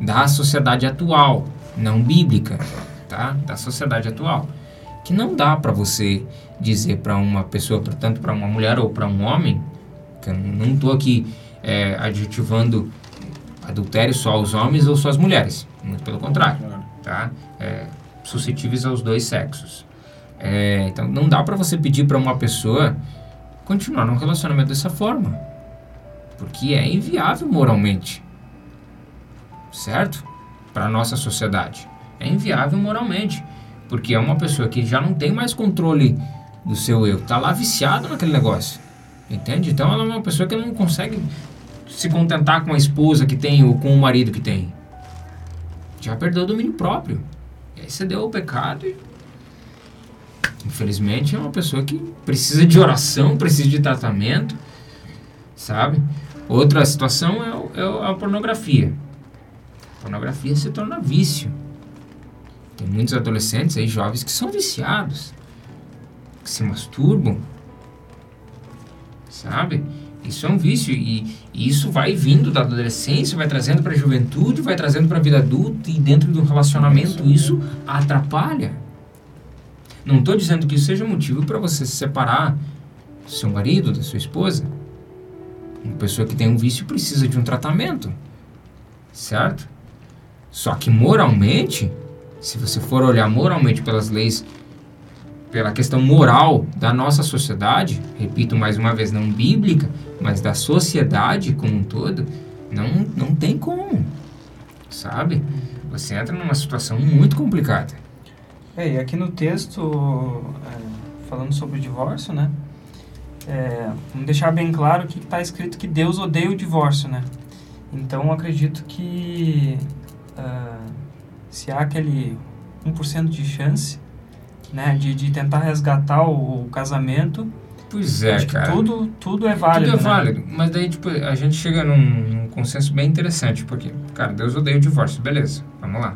[SPEAKER 1] da sociedade atual, não bíblica, tá? Da sociedade atual, que não dá para você dizer para uma pessoa, portanto, para uma mulher ou para um homem, que eu não estou aqui é, adjetivando adultério só aos homens ou só às mulheres, muito pelo contrário, tá? É, suscetíveis aos dois sexos. É, então não dá para você pedir para uma pessoa continuar num relacionamento dessa forma porque é inviável moralmente. Certo? Para nossa sociedade. É inviável moralmente, porque é uma pessoa que já não tem mais controle do seu eu, tá lá viciado naquele negócio. Entende? Então ela é uma pessoa que não consegue se contentar com a esposa que tem ou com o marido que tem. Já perdeu o domínio próprio. E aí cedeu ao pecado e infelizmente é uma pessoa que precisa de oração, precisa de tratamento, sabe? Outra situação é, é a pornografia. A pornografia se torna vício. Tem muitos adolescentes aí, jovens, que são viciados, que se masturbam, sabe? Isso é um vício e, e isso vai vindo da adolescência, vai trazendo para a juventude, vai trazendo para a vida adulta e dentro do relacionamento isso atrapalha. Não estou dizendo que isso seja motivo para você se separar do seu marido, da sua esposa. Uma pessoa que tem um vício precisa de um tratamento, certo? Só que moralmente, se você for olhar moralmente pelas leis, pela questão moral da nossa sociedade, repito mais uma vez, não bíblica, mas da sociedade como um todo, não, não tem como, sabe? Você entra numa situação muito complicada.
[SPEAKER 2] É, e aqui no texto, é, falando sobre o divórcio, né? É, vamos deixar bem claro que está escrito que Deus odeia o divórcio, né? Então, acredito que uh, se há aquele 1% de chance, né, de, de tentar resgatar o, o casamento,
[SPEAKER 1] Pois é, cara.
[SPEAKER 2] que tudo, tudo é válido,
[SPEAKER 1] Tudo é
[SPEAKER 2] né?
[SPEAKER 1] válido, mas daí tipo, a gente chega num, num consenso bem interessante, porque, cara, Deus odeia o divórcio, beleza, vamos lá.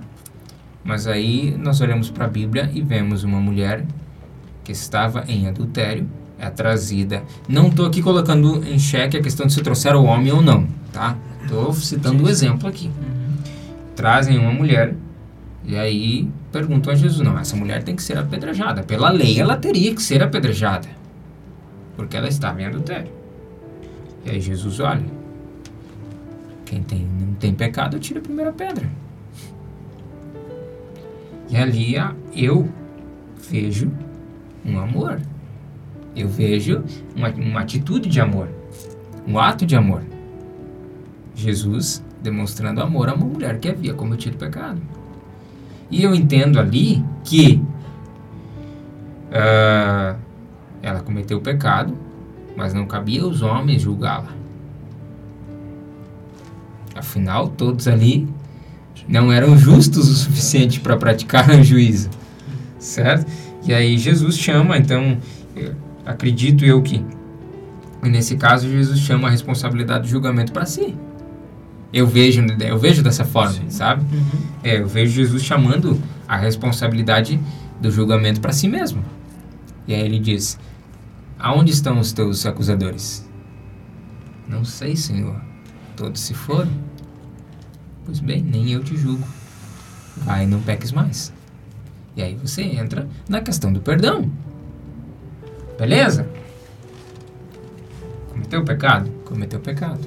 [SPEAKER 1] Mas aí nós olhamos para a Bíblia e vemos uma mulher que estava em adultério, é trazida. Não estou aqui colocando em xeque a questão de se trouxeram o homem ou não, tá? Estou citando o exemplo aqui. Trazem uma mulher e aí perguntam a Jesus, não, essa mulher tem que ser apedrejada. Pela lei ela teria que ser apedrejada, porque ela estava em adultério. E aí Jesus olha, quem tem, não tem pecado, tira a primeira pedra. E ali ah, eu vejo um amor. Eu vejo uma, uma atitude de amor, um ato de amor. Jesus demonstrando amor a uma mulher que havia cometido pecado. E eu entendo ali que ah, ela cometeu o pecado, mas não cabia aos homens julgá-la. Afinal, todos ali não eram justos o suficiente para praticar o juízo, certo? E aí Jesus chama, então, acredito eu que nesse caso Jesus chama a responsabilidade do julgamento para si. Eu vejo, eu vejo dessa forma,
[SPEAKER 3] Sim.
[SPEAKER 1] sabe?
[SPEAKER 2] Uhum.
[SPEAKER 1] É, eu vejo Jesus chamando a responsabilidade do julgamento para si mesmo. E aí ele diz: Aonde estão os teus acusadores? Não sei, Senhor. Todos se foram. Pois bem, nem eu te julgo. Vai, não peques mais. E aí você entra na questão do perdão. Beleza? Cometeu pecado? Cometeu pecado.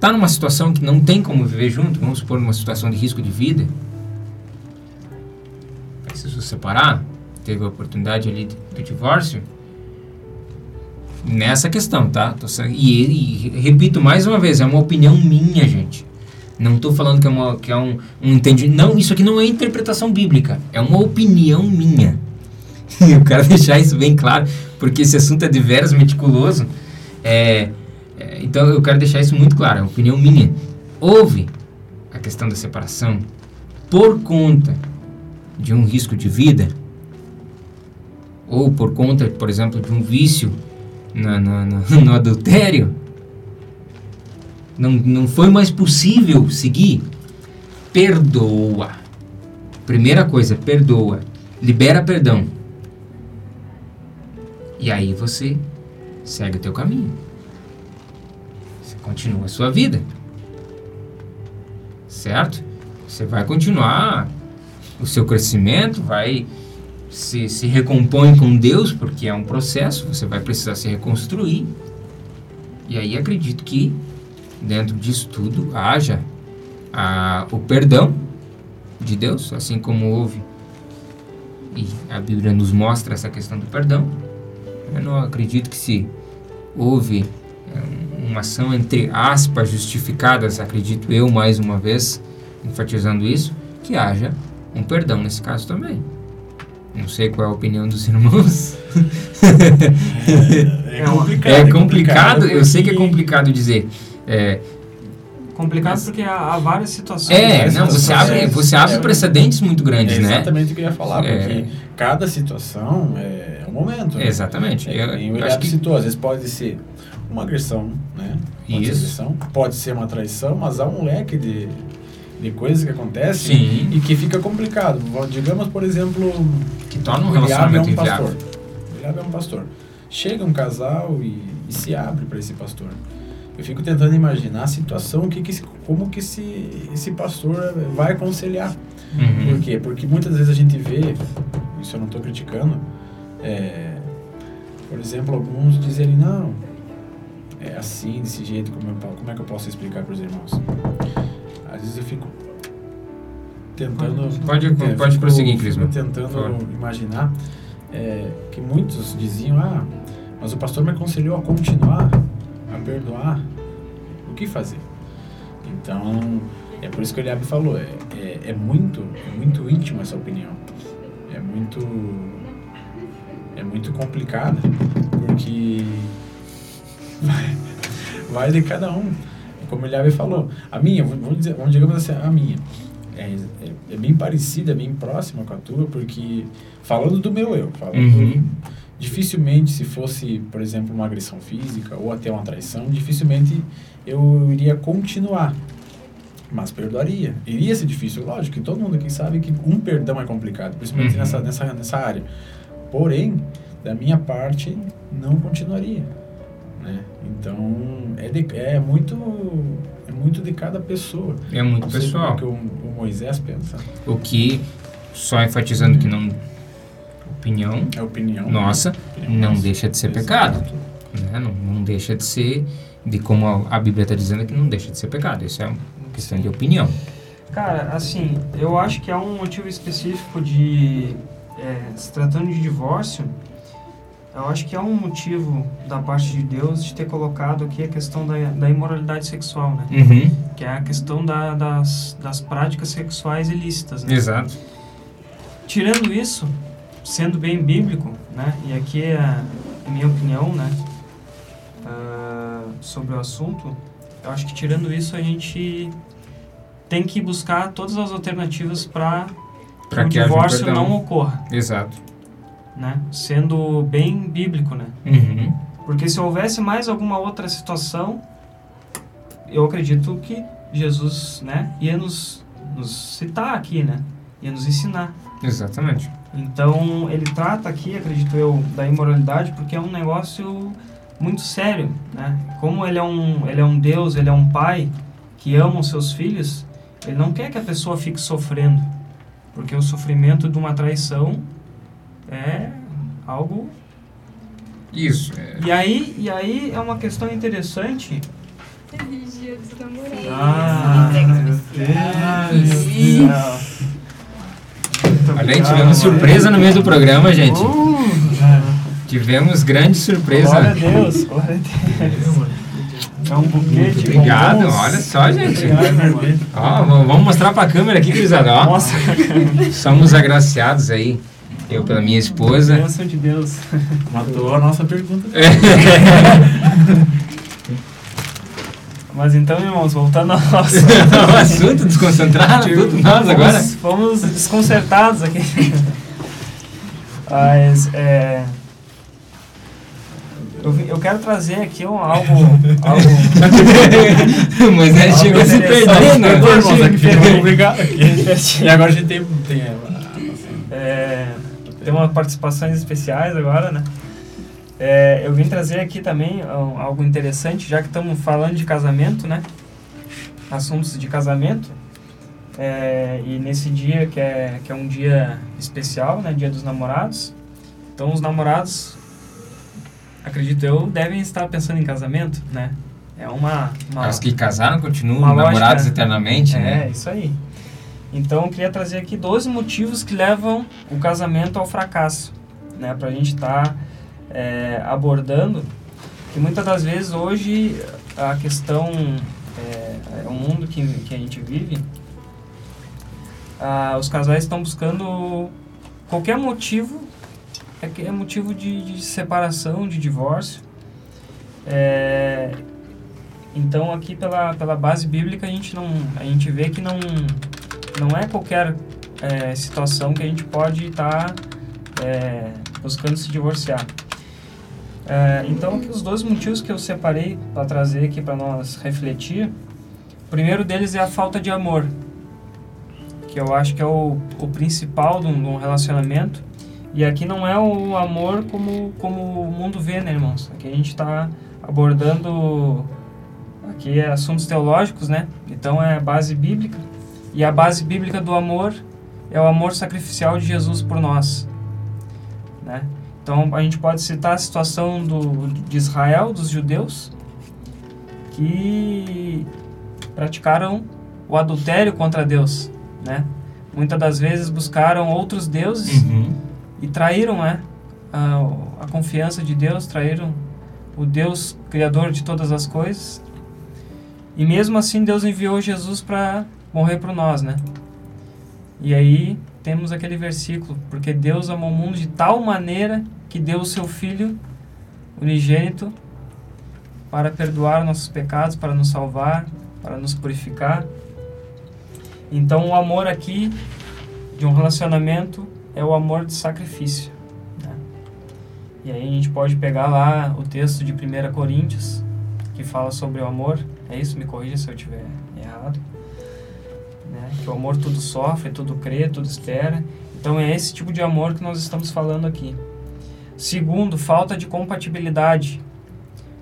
[SPEAKER 1] Tá numa situação que não tem como viver junto, vamos supor numa situação de risco de vida. Precisou separar, teve a oportunidade ali do divórcio. Nessa questão, tá? E, e repito mais uma vez, é uma opinião minha, gente. Não estou falando que é, uma, que é um, um entendimento. Não, isso aqui não é interpretação bíblica. É uma opinião minha. Eu quero deixar isso bem claro, porque esse assunto é diverso, meticuloso. É, é, então eu quero deixar isso muito claro, é opinião minha. Houve a questão da separação por conta de um risco de vida, ou por conta, por exemplo, de um vício na, na- na- no adultério, não, não foi mais possível seguir, perdoa. Primeira coisa, perdoa. Libera perdão. E aí você segue o teu caminho. Você continua a sua vida. Certo? Você vai continuar o seu crescimento, vai se, se recompõe com Deus, porque é um processo, você vai precisar se reconstruir. E aí acredito que dentro disso tudo haja a, o perdão de Deus, assim como houve e a Bíblia nos mostra essa questão do perdão. Eu não acredito que se houve eh, uma ação entre aspas justificadas, acredito eu mais uma vez enfatizando isso, que haja um perdão nesse caso também. Não sei qual é a opinião dos irmãos.
[SPEAKER 3] É,
[SPEAKER 2] É uma-
[SPEAKER 1] É complicado, eu sei que é complicado dizer. É,
[SPEAKER 2] Complicado porque há, há várias situações.
[SPEAKER 1] é
[SPEAKER 3] várias
[SPEAKER 1] não, você abre, você abre
[SPEAKER 3] É
[SPEAKER 1] precedentes muito grandes,
[SPEAKER 3] É
[SPEAKER 1] né?
[SPEAKER 3] exatamente o que eu ia falar,
[SPEAKER 1] É.
[SPEAKER 3] porque cada situação é um momento. né?
[SPEAKER 1] Exatamente.
[SPEAKER 3] É,
[SPEAKER 1] Eu- eu
[SPEAKER 3] o Eliab
[SPEAKER 1] que-
[SPEAKER 3] citou, às vezes pode ser uma agressão, né? Pode ser
[SPEAKER 1] Isso.
[SPEAKER 3] agressão, pode ser uma traição, mas há um leque de, de coisas que acontecem
[SPEAKER 1] Sim.
[SPEAKER 3] e que fica complicado. Digamos, por exemplo,
[SPEAKER 1] Que torna um
[SPEAKER 3] o Eliab é
[SPEAKER 1] relacionamento
[SPEAKER 3] um
[SPEAKER 1] inviável.
[SPEAKER 3] pastor. O Eliab é um pastor. Chega um casal e, e se abre para esse pastor. Eu fico tentando imaginar a situação, o que que como que esse, esse pastor vai aconselhar.
[SPEAKER 1] Uhum.
[SPEAKER 3] Por quê? Porque muitas vezes a gente vê, isso eu não estou criticando, é, por exemplo, alguns dizerem, não, é assim, desse jeito, como, eu, como é que eu posso explicar para os irmãos? Às vezes eu fico tentando...
[SPEAKER 1] Pode-
[SPEAKER 3] é,
[SPEAKER 1] pode prosseguir, Clisman.
[SPEAKER 3] tentando imaginar é, que muitos diziam, ah, mas o pastor me aconselhou a continuar, a perdoar, o que fazer? Então, é por isso que o Eliabe falou, é, é, é muito, é muito íntimo essa opinião. É muito é muito complicada, porque vai, vai de cada um. Como o Eliabe falou, a minha, vamos, dizer, vamos digamos assim, a minha, é, é, é bem parecida, bem próxima com a tua, porque falando do meu eu, falando
[SPEAKER 1] Uhum.
[SPEAKER 3] dificilmente se fosse, por exemplo, uma agressão física ou até uma traição, dificilmente eu iria continuar. Mas perdoaria. Iria ser difícil, lógico, que todo mundo aqui sabe que um perdão é complicado, principalmente
[SPEAKER 1] Uhum.
[SPEAKER 3] nessa, nessa, nessa área. Porém, da minha parte, não continuaria. Né? Então, é, de, é, muito, é muito de cada pessoa.
[SPEAKER 1] É muito
[SPEAKER 3] Não sei
[SPEAKER 1] pessoal.
[SPEAKER 3] como é que o, o Moisés pensa.
[SPEAKER 1] O que, só enfatizando que não. Opinião
[SPEAKER 3] É a opinião.
[SPEAKER 1] nossa,
[SPEAKER 3] Opinião
[SPEAKER 1] não
[SPEAKER 3] nossa.
[SPEAKER 1] deixa de ser
[SPEAKER 3] Exato.
[SPEAKER 1] pecado. Né? Não, não deixa de ser. De como a, a Bíblia está dizendo que não deixa de ser pecado. Isso é uma questão de opinião.
[SPEAKER 2] Cara, assim, eu acho que há um motivo específico de. É, se tratando de divórcio, eu acho que há um motivo da parte de Deus de ter colocado aqui a questão da, da imoralidade sexual, né?
[SPEAKER 1] Uhum.
[SPEAKER 2] Que é a questão da, das, das práticas sexuais ilícitas, né?
[SPEAKER 1] Exato.
[SPEAKER 2] Tirando isso, sendo bem bíblico, né? E aqui é a minha opinião, né? ah, sobre o assunto, eu acho que tirando isso a gente tem que buscar todas as alternativas para
[SPEAKER 1] Pra
[SPEAKER 2] que
[SPEAKER 1] que
[SPEAKER 2] o
[SPEAKER 1] um
[SPEAKER 2] divórcio
[SPEAKER 1] perdão.
[SPEAKER 2] não ocorra,
[SPEAKER 1] Exato.
[SPEAKER 2] né? Sendo bem bíblico, né?
[SPEAKER 1] Uhum.
[SPEAKER 2] Porque se houvesse mais alguma outra situação, eu acredito que Jesus, né, ia nos, nos citar aqui, né? Ia nos ensinar.
[SPEAKER 1] Exatamente.
[SPEAKER 2] Então, ele trata aqui, acredito eu, da imoralidade porque é um negócio muito sério, né? Como ele é um, ele é um Deus, ele é um pai que ama os seus filhos, ele não quer que a pessoa fique sofrendo, porque o sofrimento de uma traição é algo
[SPEAKER 1] Isso. é.
[SPEAKER 2] e aí, e aí é uma questão interessante.
[SPEAKER 4] Feliz dia dos namorados.
[SPEAKER 2] Ah, meu. Deus
[SPEAKER 1] Olha
[SPEAKER 2] obrigado,
[SPEAKER 1] tivemos surpresa no meio do programa, gente.
[SPEAKER 2] Uh,
[SPEAKER 1] Tivemos grande surpresa.
[SPEAKER 2] glória a Deus, glória a Deus. É um buquê de
[SPEAKER 1] Obrigado,
[SPEAKER 2] bombons.
[SPEAKER 1] olha só, gente.
[SPEAKER 2] Obrigado.
[SPEAKER 1] Ó, vamos mostrar pra câmera aqui, gurizada, ó.
[SPEAKER 2] Nossa,
[SPEAKER 1] Somos agraciados aí. Eu pela minha esposa.
[SPEAKER 2] bênção de Deus.
[SPEAKER 3] Matou a nossa pergunta.
[SPEAKER 2] Mas então, irmãos, voltando ao nosso
[SPEAKER 1] assunto desconcentrado, tudo nós agora.
[SPEAKER 2] Fomos desconcertados aqui. Mas, é... Eu, eu quero trazer aqui um, algo, algo
[SPEAKER 1] Mas aí chegou a se perder, né?
[SPEAKER 3] E agora a gente tem. tem
[SPEAKER 2] É, tem umas participações especiais agora, né? É, eu vim trazer aqui também um, algo interessante, já que estamos falando de casamento, né? Assuntos de casamento. É, e nesse dia, que é, que é um dia especial, né? Dia dos namorados. Então, os namorados, acredito eu, devem estar pensando em casamento, né? É uma... uma
[SPEAKER 1] Os que casaram continuam namorados
[SPEAKER 2] lógica-
[SPEAKER 1] eternamente,
[SPEAKER 2] é,
[SPEAKER 1] né?
[SPEAKER 2] isso aí. Então, eu queria trazer aqui 12 motivos que levam o casamento ao fracasso, né? Pra gente estar abordando, que muitas das vezes hoje a questão, é, é o mundo que, que a gente vive, ah, os casais estão buscando qualquer motivo, é, é motivo de, de separação, de divórcio. É, então, aqui pela, pela base bíblica, a gente, não, a gente vê que não, não é qualquer é, situação que a gente pode estar é, buscando se divorciar. É, então, os dois motivos que eu separei para trazer aqui para nós refletir. O primeiro deles é a falta de amor, que eu acho que é o, o principal de um, de um relacionamento. E aqui não é o amor como, como o mundo vê, né, irmãos? Aqui a gente está abordando aqui é assuntos teológicos, né? Então é base bíblica. E a base bíblica do amor é o amor sacrificial de Jesus por nós, né? Então a gente pode citar a situação do, de Israel, dos judeus, que praticaram o adultério contra Deus, né? Muitas das vezes buscaram outros deuses
[SPEAKER 1] Uhum.
[SPEAKER 2] E traíram né, a, a confiança de Deus, traíram o Deus criador de todas as coisas. E mesmo assim Deus enviou Jesus para morrer por nós, né? E aí temos aquele versículo, porque Deus amou o mundo de tal maneira que deu o seu filho unigênito para perdoar nossos pecados, para nos salvar, para nos purificar. Então o amor aqui de um relacionamento é o amor de sacrifício. Né? E aí a gente pode pegar lá o texto de 1 Coríntios, que fala sobre o amor. É isso? Me corrija se eu estiver errado. Né? Que o amor tudo sofre, tudo crê, tudo espera. Então é esse tipo de amor que nós estamos falando aqui. Segundo, falta de compatibilidade.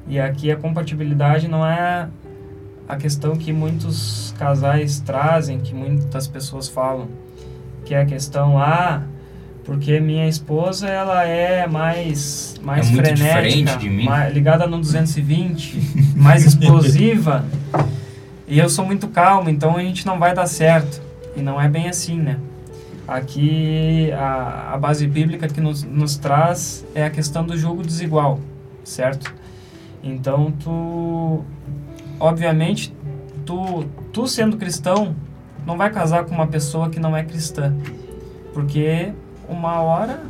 [SPEAKER 2] E aqui a compatibilidade não é a questão que muitos casais trazem, que muitas pessoas falam, que é a questão ah, porque minha esposa ela é mais mais
[SPEAKER 1] É
[SPEAKER 2] frenética, mais- ligada no 220, mais explosiva, e eu sou muito calmo, então a gente não vai dar certo. E não é bem assim, né? Aqui a, a base bíblica que nos, nos traz é a questão do jogo desigual, certo? Então tu, obviamente, tu, tu sendo cristão, não vai casar com uma pessoa que não é cristã, porque uma hora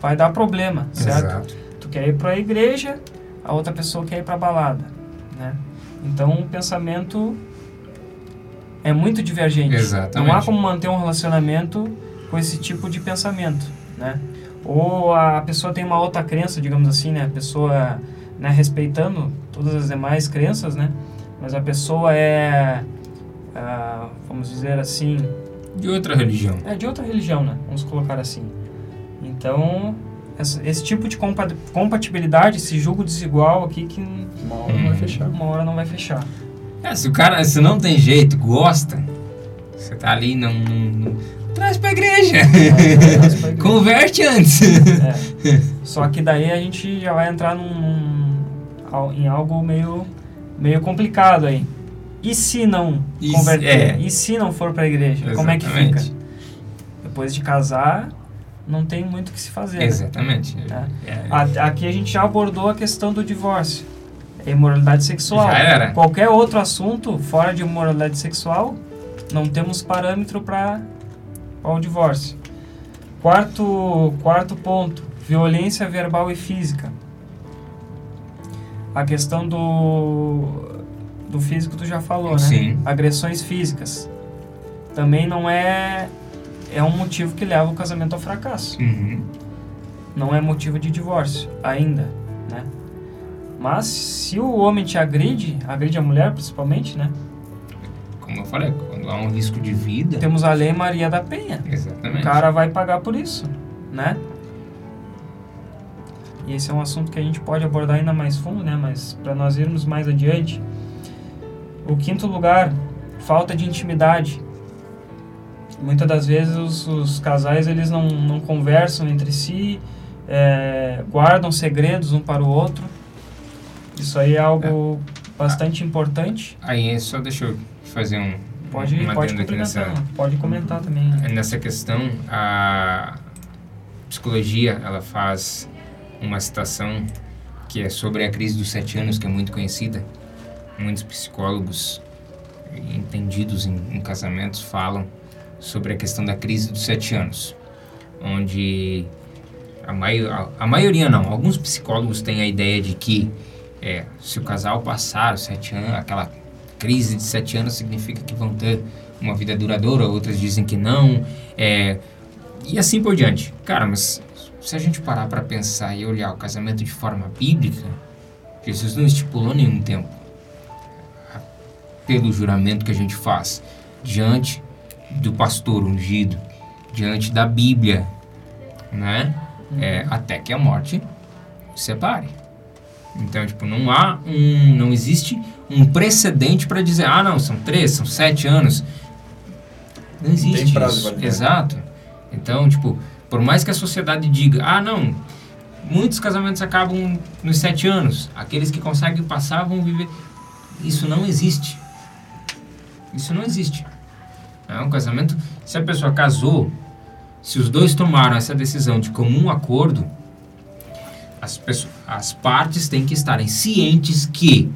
[SPEAKER 2] vai dar problema, certo?
[SPEAKER 1] Exato.
[SPEAKER 2] Tu quer ir para a igreja, a outra pessoa quer ir para a balada, né? Então o pensamento é muito divergente.
[SPEAKER 1] Exatamente.
[SPEAKER 2] Não há como manter um relacionamento com esse tipo de pensamento, né? Ou a pessoa tem uma outra crença, digamos assim, né? A pessoa, né, respeitando todas as demais crenças, né? Mas a pessoa é, ah, vamos dizer assim,
[SPEAKER 1] De outra religião.
[SPEAKER 2] é de outra religião, né? Vamos colocar assim. Então, essa- esse tipo de compa- compatibilidade, esse jogo desigual aqui que
[SPEAKER 3] Uma hora não vai fechar.
[SPEAKER 2] uma hora não vai fechar.
[SPEAKER 1] É, se o cara, se não tem jeito, gosta, você tá ali, não, não- não- traz pra igreja.
[SPEAKER 2] traz pra igreja.
[SPEAKER 1] Converte antes.
[SPEAKER 2] É. Só que daí a gente já vai entrar num, num- em algo meio, meio complicado aí. E se não
[SPEAKER 1] E
[SPEAKER 2] converter?
[SPEAKER 1] é.
[SPEAKER 2] E se não for pra igreja? Como é que
[SPEAKER 1] Exatamente.
[SPEAKER 2] fica? Depois de casar, não tem muito o que se fazer. né?
[SPEAKER 1] Exatamente.
[SPEAKER 2] É.
[SPEAKER 1] É.
[SPEAKER 2] A- Aqui a gente já abordou a questão do divórcio. É imoralidade sexual.
[SPEAKER 1] Já era.
[SPEAKER 2] Qualquer outro assunto fora de imoralidade sexual, não temos parâmetro para o divórcio. Quarto, quarto ponto, violência verbal e física. A questão do, do físico tu já falou, né?
[SPEAKER 1] Sim.
[SPEAKER 2] Agressões físicas. Também não é é um motivo que leva o casamento ao fracasso
[SPEAKER 1] Uhum.
[SPEAKER 2] não é motivo de divórcio ainda, né? Mas se o homem te agride, agride a mulher principalmente, né?
[SPEAKER 1] Como eu falei, quando há um risco de vida.
[SPEAKER 2] Temos a lei Maria da Penha. O
[SPEAKER 1] Exatamente.
[SPEAKER 2] cara vai pagar por isso, né? E esse é um assunto que a gente pode abordar ainda mais fundo, né? Mas para nós irmos mais adiante, o quinto lugar, falta de intimidade. Muitas das vezes os, os casais eles não, não conversam entre si, é, guardam segredos um para o outro. Isso aí é algo bastante importante.
[SPEAKER 1] Aí só deixa eu fazer um.
[SPEAKER 2] Pode,
[SPEAKER 1] um
[SPEAKER 2] pode
[SPEAKER 1] aqui nessa,
[SPEAKER 2] pode comentar também. né?
[SPEAKER 1] nessa questão. A psicologia ela faz uma citação que é sobre a crise dos sete anos, que é muito conhecida. Muitos psicólogos entendidos em, em casamentos falam sobre a questão da crise dos sete anos, onde a, maio, a, a maioria não, alguns psicólogos têm a ideia de que é, se o casal passar os sete anos, aquela crise de sete anos significa que vão ter uma vida duradoura, outras dizem que não, é, e assim por diante. Cara, mas se a gente parar para pensar e olhar o casamento de forma bíblica, Jesus não estipulou nenhum tempo pelo juramento que a gente faz diante do pastor ungido, diante da Bíblia, né? É, até que a morte separe. Então, tipo, não há um, não existe um precedente para dizer, ah, não, são três, são sete anos. Não existe
[SPEAKER 3] tem prazo
[SPEAKER 1] isso. Exato. Então, tipo, por mais que a sociedade diga, ah, não, muitos casamentos acabam nos sete anos, aqueles que conseguem passar vão viver. Isso não existe. Isso não existe. É um casamento. Se a pessoa casou, se os dois tomaram essa decisão de comum acordo, as, pessoas, as partes têm que estarem cientes que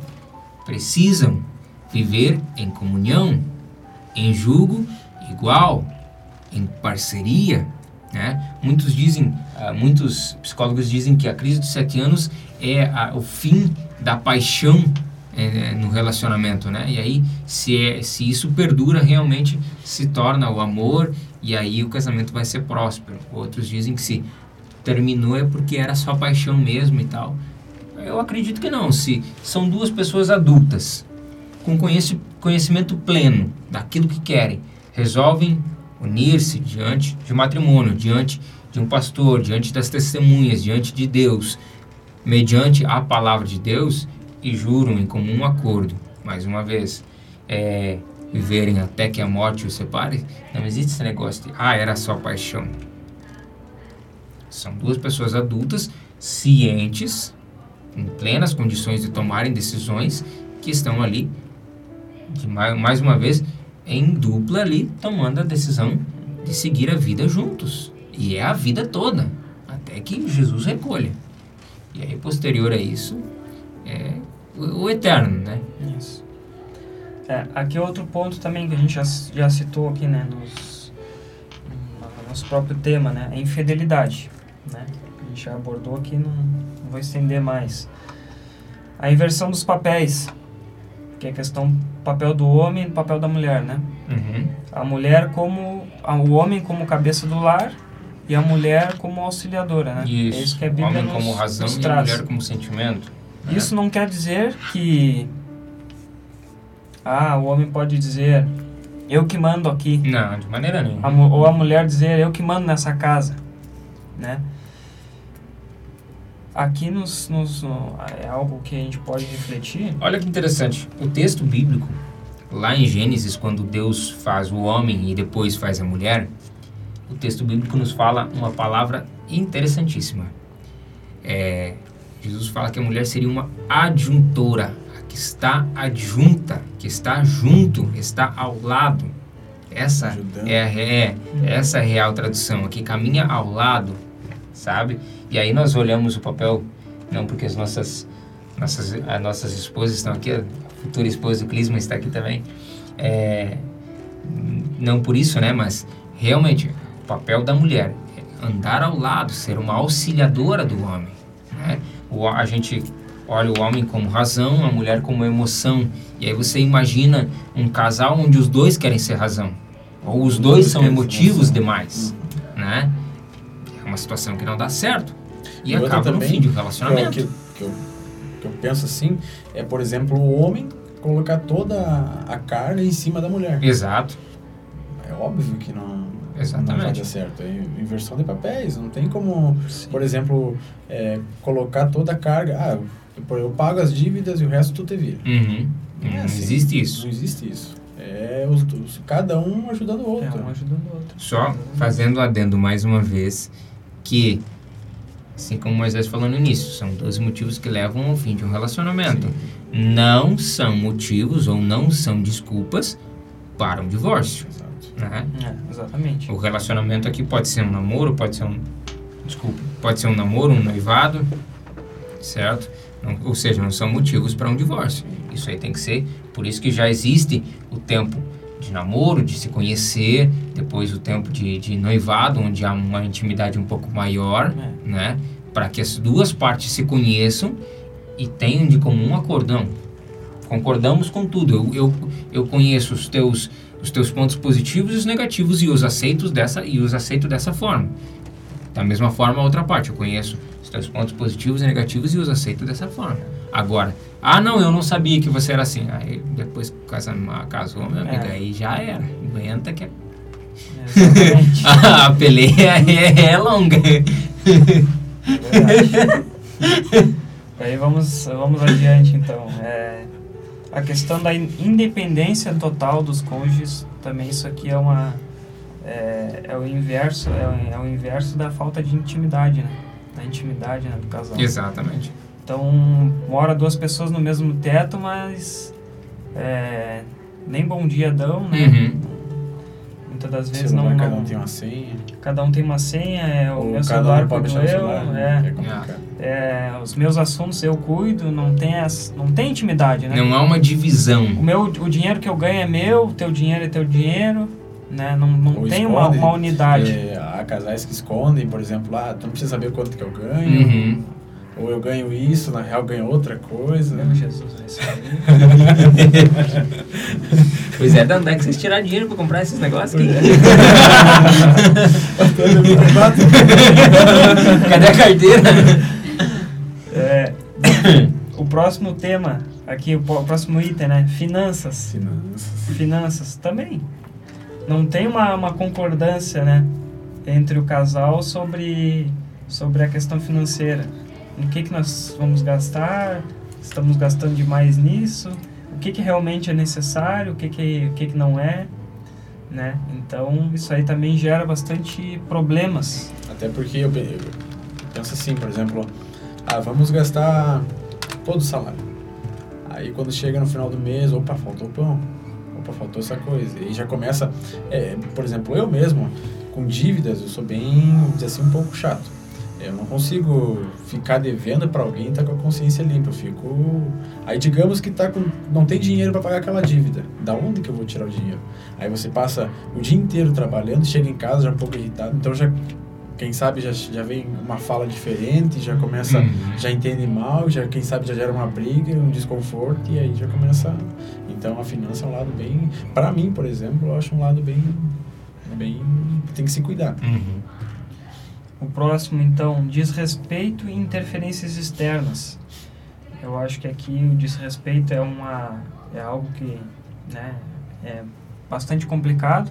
[SPEAKER 1] precisam viver em comunhão, em julgo igual, em parceria. Né? Muitos dizem, ah, muitos psicólogos dizem que a crise dos sete anos é a- o fim da paixão eh, no relacionamento, né? E aí, se, é, se isso perdura, realmente se torna o amor e aí o casamento vai ser próspero. Outros dizem que se terminou é porque era só paixão mesmo e tal. Eu acredito que não. Se são duas pessoas adultas com conheci- conhecimento pleno daquilo que querem, resolvem unir-se diante de um matrimônio, diante de um pastor, diante das testemunhas, diante de Deus, mediante a palavra de Deus e juram em comum acordo, mais uma vez, é, viverem até que a morte os separe, não existe esse negócio de, ah, era só paixão. São duas pessoas adultas, cientes, em plenas condições de tomarem decisões, que estão ali, de mais, mais uma vez, em dupla ali, tomando a decisão de seguir a vida juntos. E é a vida toda, até que Jesus recolha. E aí, posterior a isso, é o, o eterno, né?
[SPEAKER 2] Isso. É, aqui é outro ponto também que a gente já, já citou aqui, né, nos, no nosso próprio tema, né, a infidelidade, né, a gente já abordou aqui, não, não vou estender mais. A inversão dos papéis, que é a questão papel do homem e papel da mulher, né.
[SPEAKER 1] Uhum.
[SPEAKER 2] A mulher como a- o homem como cabeça do lar e a mulher como auxiliadora, né?
[SPEAKER 1] Isso.
[SPEAKER 2] É isso que a
[SPEAKER 1] o
[SPEAKER 2] Bíblia
[SPEAKER 1] homem
[SPEAKER 2] nos,
[SPEAKER 1] como razão e a mulher como sentimento. Né?
[SPEAKER 2] Isso não quer dizer que ah, o homem pode dizer eu que mando aqui,
[SPEAKER 1] Não, de maneira nenhuma.
[SPEAKER 2] a ou a mulher dizer eu que mando nessa casa, né? Aqui nos, nos no- é algo que a gente pode refletir.
[SPEAKER 1] Olha que interessante. O texto bíblico, lá em Gênesis, quando Deus faz o homem e depois faz a mulher, o texto bíblico nos fala uma palavra interessantíssima. É, Jesus fala que a mulher seria uma adjuntora, a que está adjunta, que está junto, está ao lado. Essa
[SPEAKER 3] Ajudando.
[SPEAKER 1] é, é essa é a real tradução, a que caminha ao lado, sabe? E aí nós olhamos o papel, não porque as nossas nossas, as nossas esposas estão aqui, a futura esposa do Clisma está aqui também. É, não por isso, né? Mas realmente, o papel da mulher é andar ao lado, ser uma auxiliadora do homem. Né? O, a gente olha o homem como razão, a mulher como emoção. E aí você imagina um casal onde os dois querem ser razão. Ou os dois são emotivos demais. Né? É uma situação que não dá certo. E,
[SPEAKER 3] E
[SPEAKER 1] acaba no
[SPEAKER 3] também,
[SPEAKER 1] fim de um
[SPEAKER 3] Que, eu-
[SPEAKER 1] relacionamento.
[SPEAKER 3] que, que eu, que eu penso assim, é, por exemplo, o homem colocar toda a carne em cima da mulher.
[SPEAKER 1] Exato.
[SPEAKER 3] É óbvio que não, não vai
[SPEAKER 1] Exatamente.
[SPEAKER 3] dar certo. É inversão de papéis. Não tem como, por exemplo, é, colocar toda a carga. Ah, eu, pago as dívidas e o resto tu te vira.
[SPEAKER 1] Uhum.
[SPEAKER 3] Não é
[SPEAKER 1] Não
[SPEAKER 3] assim.
[SPEAKER 1] existe isso.
[SPEAKER 3] Não existe isso. É os, os- cada um ajudando o
[SPEAKER 2] É,
[SPEAKER 3] outro.
[SPEAKER 2] um ajudando o outro.
[SPEAKER 1] Só fazendo adendo mais uma vez que, assim como Moisés falou no início, são dois motivos que levam ao fim de um relacionamento. Não são motivos ou não são desculpas para um divórcio.
[SPEAKER 3] Exato.
[SPEAKER 1] Né?
[SPEAKER 2] É, exatamente.
[SPEAKER 1] O relacionamento aqui pode ser um namoro, pode ser um. Desculpa, pode ser um namoro, um noivado, certo? Não- ou seja, não são motivos para um divórcio. Isso aí tem que ser. Por isso que já existe o tempo de namoro, de se conhecer, depois o tempo de, de noivado, onde há uma intimidade um pouco maior,
[SPEAKER 2] É.
[SPEAKER 1] né? Para que as duas partes se conheçam e tenham de comum um acordão. Concordamos com tudo. Eu, eu, eu conheço os teus, os teus pontos positivos e os negativos e os aceitos dessa e os aceito dessa forma. Da mesma forma a outra parte, eu conheço os teus pontos positivos e negativos e os aceito dessa forma. Agora, ah não, eu não sabia que você era assim. Aí depois casa- casou, meu amigo,
[SPEAKER 2] É.
[SPEAKER 1] aí já era. Aguenta que é- a peleia é, é longa.
[SPEAKER 2] É verdade. Aí vamos, vamos adiante então. É, a questão da in- independência total dos cônjuges, também isso aqui é uma é, é o inverso é, é o inverso da falta de intimidade, né? Da intimidade né, do casal.
[SPEAKER 1] Exatamente.
[SPEAKER 2] Então mora duas pessoas no mesmo teto, mas é, nem bom dia dão, né?
[SPEAKER 1] Uhum.
[SPEAKER 2] Muitas das vezes
[SPEAKER 3] Celular,
[SPEAKER 2] não,
[SPEAKER 3] cada um tem uma senha.
[SPEAKER 2] cada um tem uma senha, é o meu
[SPEAKER 3] cada
[SPEAKER 2] celular
[SPEAKER 3] um pode
[SPEAKER 2] cuido eu,
[SPEAKER 3] celular.
[SPEAKER 2] é,
[SPEAKER 3] né? É complicado.
[SPEAKER 2] é, os meus assuntos eu cuido, não tem, as, não tem intimidade, né?
[SPEAKER 1] Não há uma divisão.
[SPEAKER 2] O, meu, o dinheiro que eu ganho é meu, o teu dinheiro é teu dinheiro, né? Não, não
[SPEAKER 3] Ou
[SPEAKER 2] tem uma,
[SPEAKER 3] esconde,
[SPEAKER 2] uma unidade.
[SPEAKER 3] é, há casais que escondem, por exemplo, ah, tu não precisa saber quanto que eu ganho.
[SPEAKER 1] Uhum.
[SPEAKER 3] Ou eu ganho isso, na real ganho outra coisa.
[SPEAKER 2] Meu Jesus, é isso aí.
[SPEAKER 1] Pois é, Dan, dá que vocês tiraram dinheiro pra comprar esses negócios aqui. Cadê a carteira?
[SPEAKER 2] É, o próximo tema, aqui, o próximo item, né? Finanças.
[SPEAKER 3] Finanças.
[SPEAKER 2] Finanças também. Não tem uma, uma concordância, né? Entre o casal sobre, sobre a questão financeira. O que, que nós vamos gastar? Estamos gastando demais nisso? O que, que realmente é necessário? O que, que, o que, que não é? Né? Então, isso aí também gera bastante problemas.
[SPEAKER 3] Até porque eu, eu penso assim, por exemplo, ah, vamos gastar todo o salário. Aí quando chega no final do mês, opa, faltou pão. Opa, faltou essa coisa. E já começa, é, por exemplo, eu mesmo, com dívidas, eu sou bem, dizer assim, um pouco chato. Eu não consigo ficar devendo para alguém e tá com a consciência limpa. Eu fico. Aí digamos que tá com, não tem dinheiro para pagar aquela dívida. Da onde que eu vou tirar o dinheiro? Aí você passa o dia inteiro trabalhando, chega em casa já um pouco irritado, então já quem sabe já, já vem uma fala diferente, já começa,
[SPEAKER 1] Uhum.
[SPEAKER 3] já entende mal, já quem sabe já gera uma briga, um desconforto e aí já começa. Então a finança é um lado bem, para mim, por exemplo, eu acho um lado bem, bem tem que se cuidar.
[SPEAKER 1] Uhum.
[SPEAKER 2] O próximo, então, desrespeito e interferências externas. Eu acho que aqui o desrespeito é uma é algo que, né, é bastante complicado.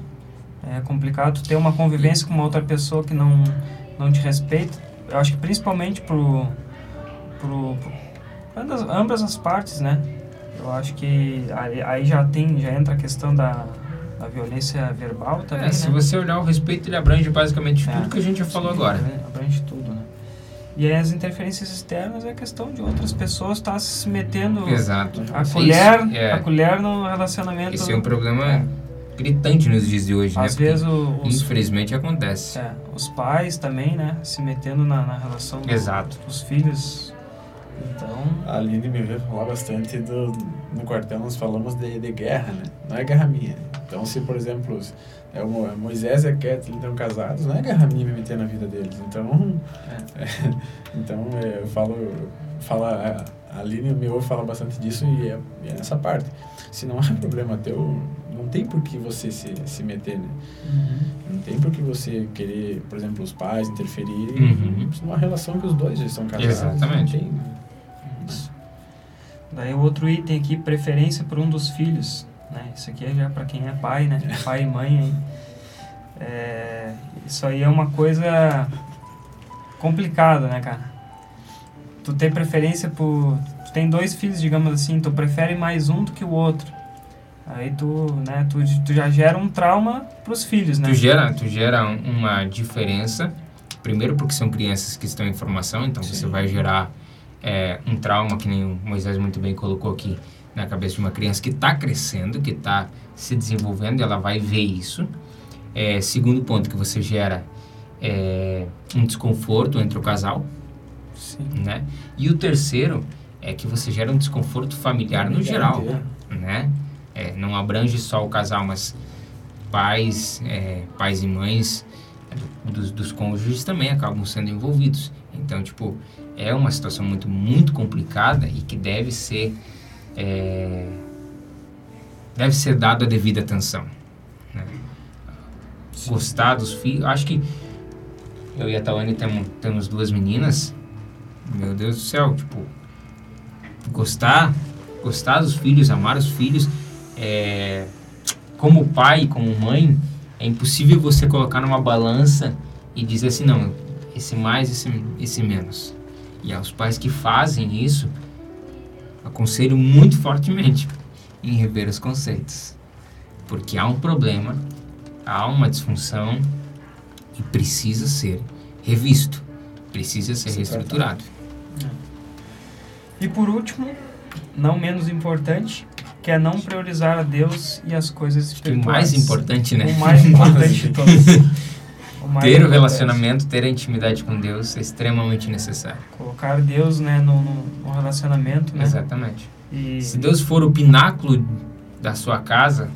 [SPEAKER 2] É complicado ter uma convivência com uma outra pessoa que não não te respeita. Eu acho que principalmente pro pro, pro ambas, as partes, né? Eu acho que aí, aí já tem já entra a questão da, da violência verbal também,
[SPEAKER 1] É,
[SPEAKER 2] né?
[SPEAKER 1] se você olhar o respeito, ele abrange basicamente
[SPEAKER 2] É.
[SPEAKER 1] tudo que a gente já falou agora.
[SPEAKER 2] Abrange- Abrange tudo, né? E aí as interferências externas é a questão de outras pessoas estar se metendo
[SPEAKER 1] Exato.
[SPEAKER 2] a
[SPEAKER 1] Isso,
[SPEAKER 2] colher,
[SPEAKER 1] é.
[SPEAKER 2] a colher no relacionamento.
[SPEAKER 1] Esse é um problema gritante nos dias de hoje,
[SPEAKER 2] Às
[SPEAKER 1] né?
[SPEAKER 2] vezes o- os,
[SPEAKER 1] Infelizmente acontece.
[SPEAKER 2] é, os pais também, né? Se metendo na, na relação do-
[SPEAKER 1] Exato.
[SPEAKER 2] dos filhos. Então,
[SPEAKER 3] A Aline me veio falar bastante do. No quartel nós falamos de, de guerra, né? Não é guerra minha. Então, se, por exemplo, é o Mo- Moisés e a Kathleen estão casados, não é guerra minha me meter na vida deles. Então, então é, eu falo. Fala, a Aline me ouve falar bastante disso e é, é nessa parte. Se não é problema teu, não tem por que você se, se meter, né? Não tem por que você querer, por exemplo, os pais interferirem
[SPEAKER 1] Uhum.
[SPEAKER 3] numa relação que os dois já estão casados.
[SPEAKER 1] Exatamente.
[SPEAKER 3] Não tem.
[SPEAKER 2] Daí o outro item aqui, preferência por um dos filhos. Né? Isso aqui é já para quem é pai, né? Pai e mãe. É, isso aí é uma coisa complicada, né, cara? Tu ter preferência por. Tu tem dois filhos, digamos assim, tu prefere mais um do que o outro. Aí tu, né, tu, tu já gera um trauma pros filhos, né?
[SPEAKER 1] Tu gera, tu gera um- uma diferença, primeiro porque são crianças que estão em formação, então você
[SPEAKER 3] Sim.
[SPEAKER 1] vai gerar é, um trauma, que nem o Moisés muito bem colocou aqui, na cabeça de uma criança que está crescendo, que está se desenvolvendo, ela vai ver isso. É, segundo ponto, que você gera é, um desconforto entre o casal,
[SPEAKER 2] Sim.
[SPEAKER 1] né? E o terceiro é que você gera um desconforto familiar no geral, né? É, não abrange só o casal, mas pais, é, pais e mães é, dos, dos cônjuges também acabam sendo envolvidos. Então, tipo, é uma situação muito, muito complicada e que deve ser é, deve ser dada a devida atenção. Né? Gostar dos filhos, acho que eu e a Tawane temos, temos duas meninas. Meu Deus do céu, tipo, gostar, gostar dos filhos, amar os filhos, é, como pai, como mãe, é impossível você colocar numa balança e dizer assim, não, esse mais, esse, esse menos. E aos pais que fazem isso, aconselho muito fortemente em rever os conceitos. Porque há um problema, há uma disfunção e precisa ser revisto, precisa ser
[SPEAKER 3] Se
[SPEAKER 1] reestruturado.
[SPEAKER 2] E por último, não menos importante, que é não priorizar a Deus e as coisas
[SPEAKER 1] que o
[SPEAKER 2] espirituais.
[SPEAKER 1] mais importante, né?
[SPEAKER 2] O mais importante de todos.
[SPEAKER 1] Ter o relacionamento, ter a intimidade com Deus é extremamente necessário.
[SPEAKER 2] Colocar Deus né, no, no, relacionamento, né?
[SPEAKER 1] Exatamente.
[SPEAKER 2] E,
[SPEAKER 1] Se Deus for o pináculo da sua casa,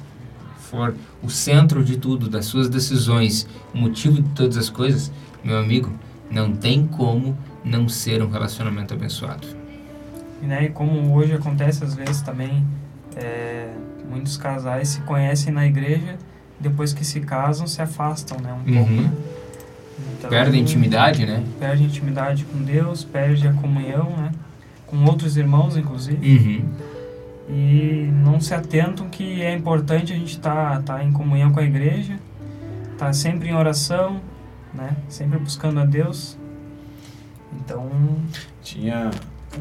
[SPEAKER 1] for o centro de tudo, das suas decisões, o motivo de todas as coisas, meu amigo, não tem como não ser um relacionamento abençoado.
[SPEAKER 2] e, né, como hoje acontece às vezes também, é, muitos casais se conhecem na igreja, depois que se casam se afastam né, um pouco.
[SPEAKER 1] Uhum.
[SPEAKER 2] Né? Então,
[SPEAKER 1] Perde a intimidade, né?
[SPEAKER 2] Perde a intimidade com Deus, perde a comunhão, né? Com outros irmãos, inclusive.
[SPEAKER 1] Uhum.
[SPEAKER 2] e não se atentam que é importante a gente estar tá, em comunhão com a igreja, estar sempre em oração, né? Sempre buscando a Deus. Então,
[SPEAKER 3] Tinha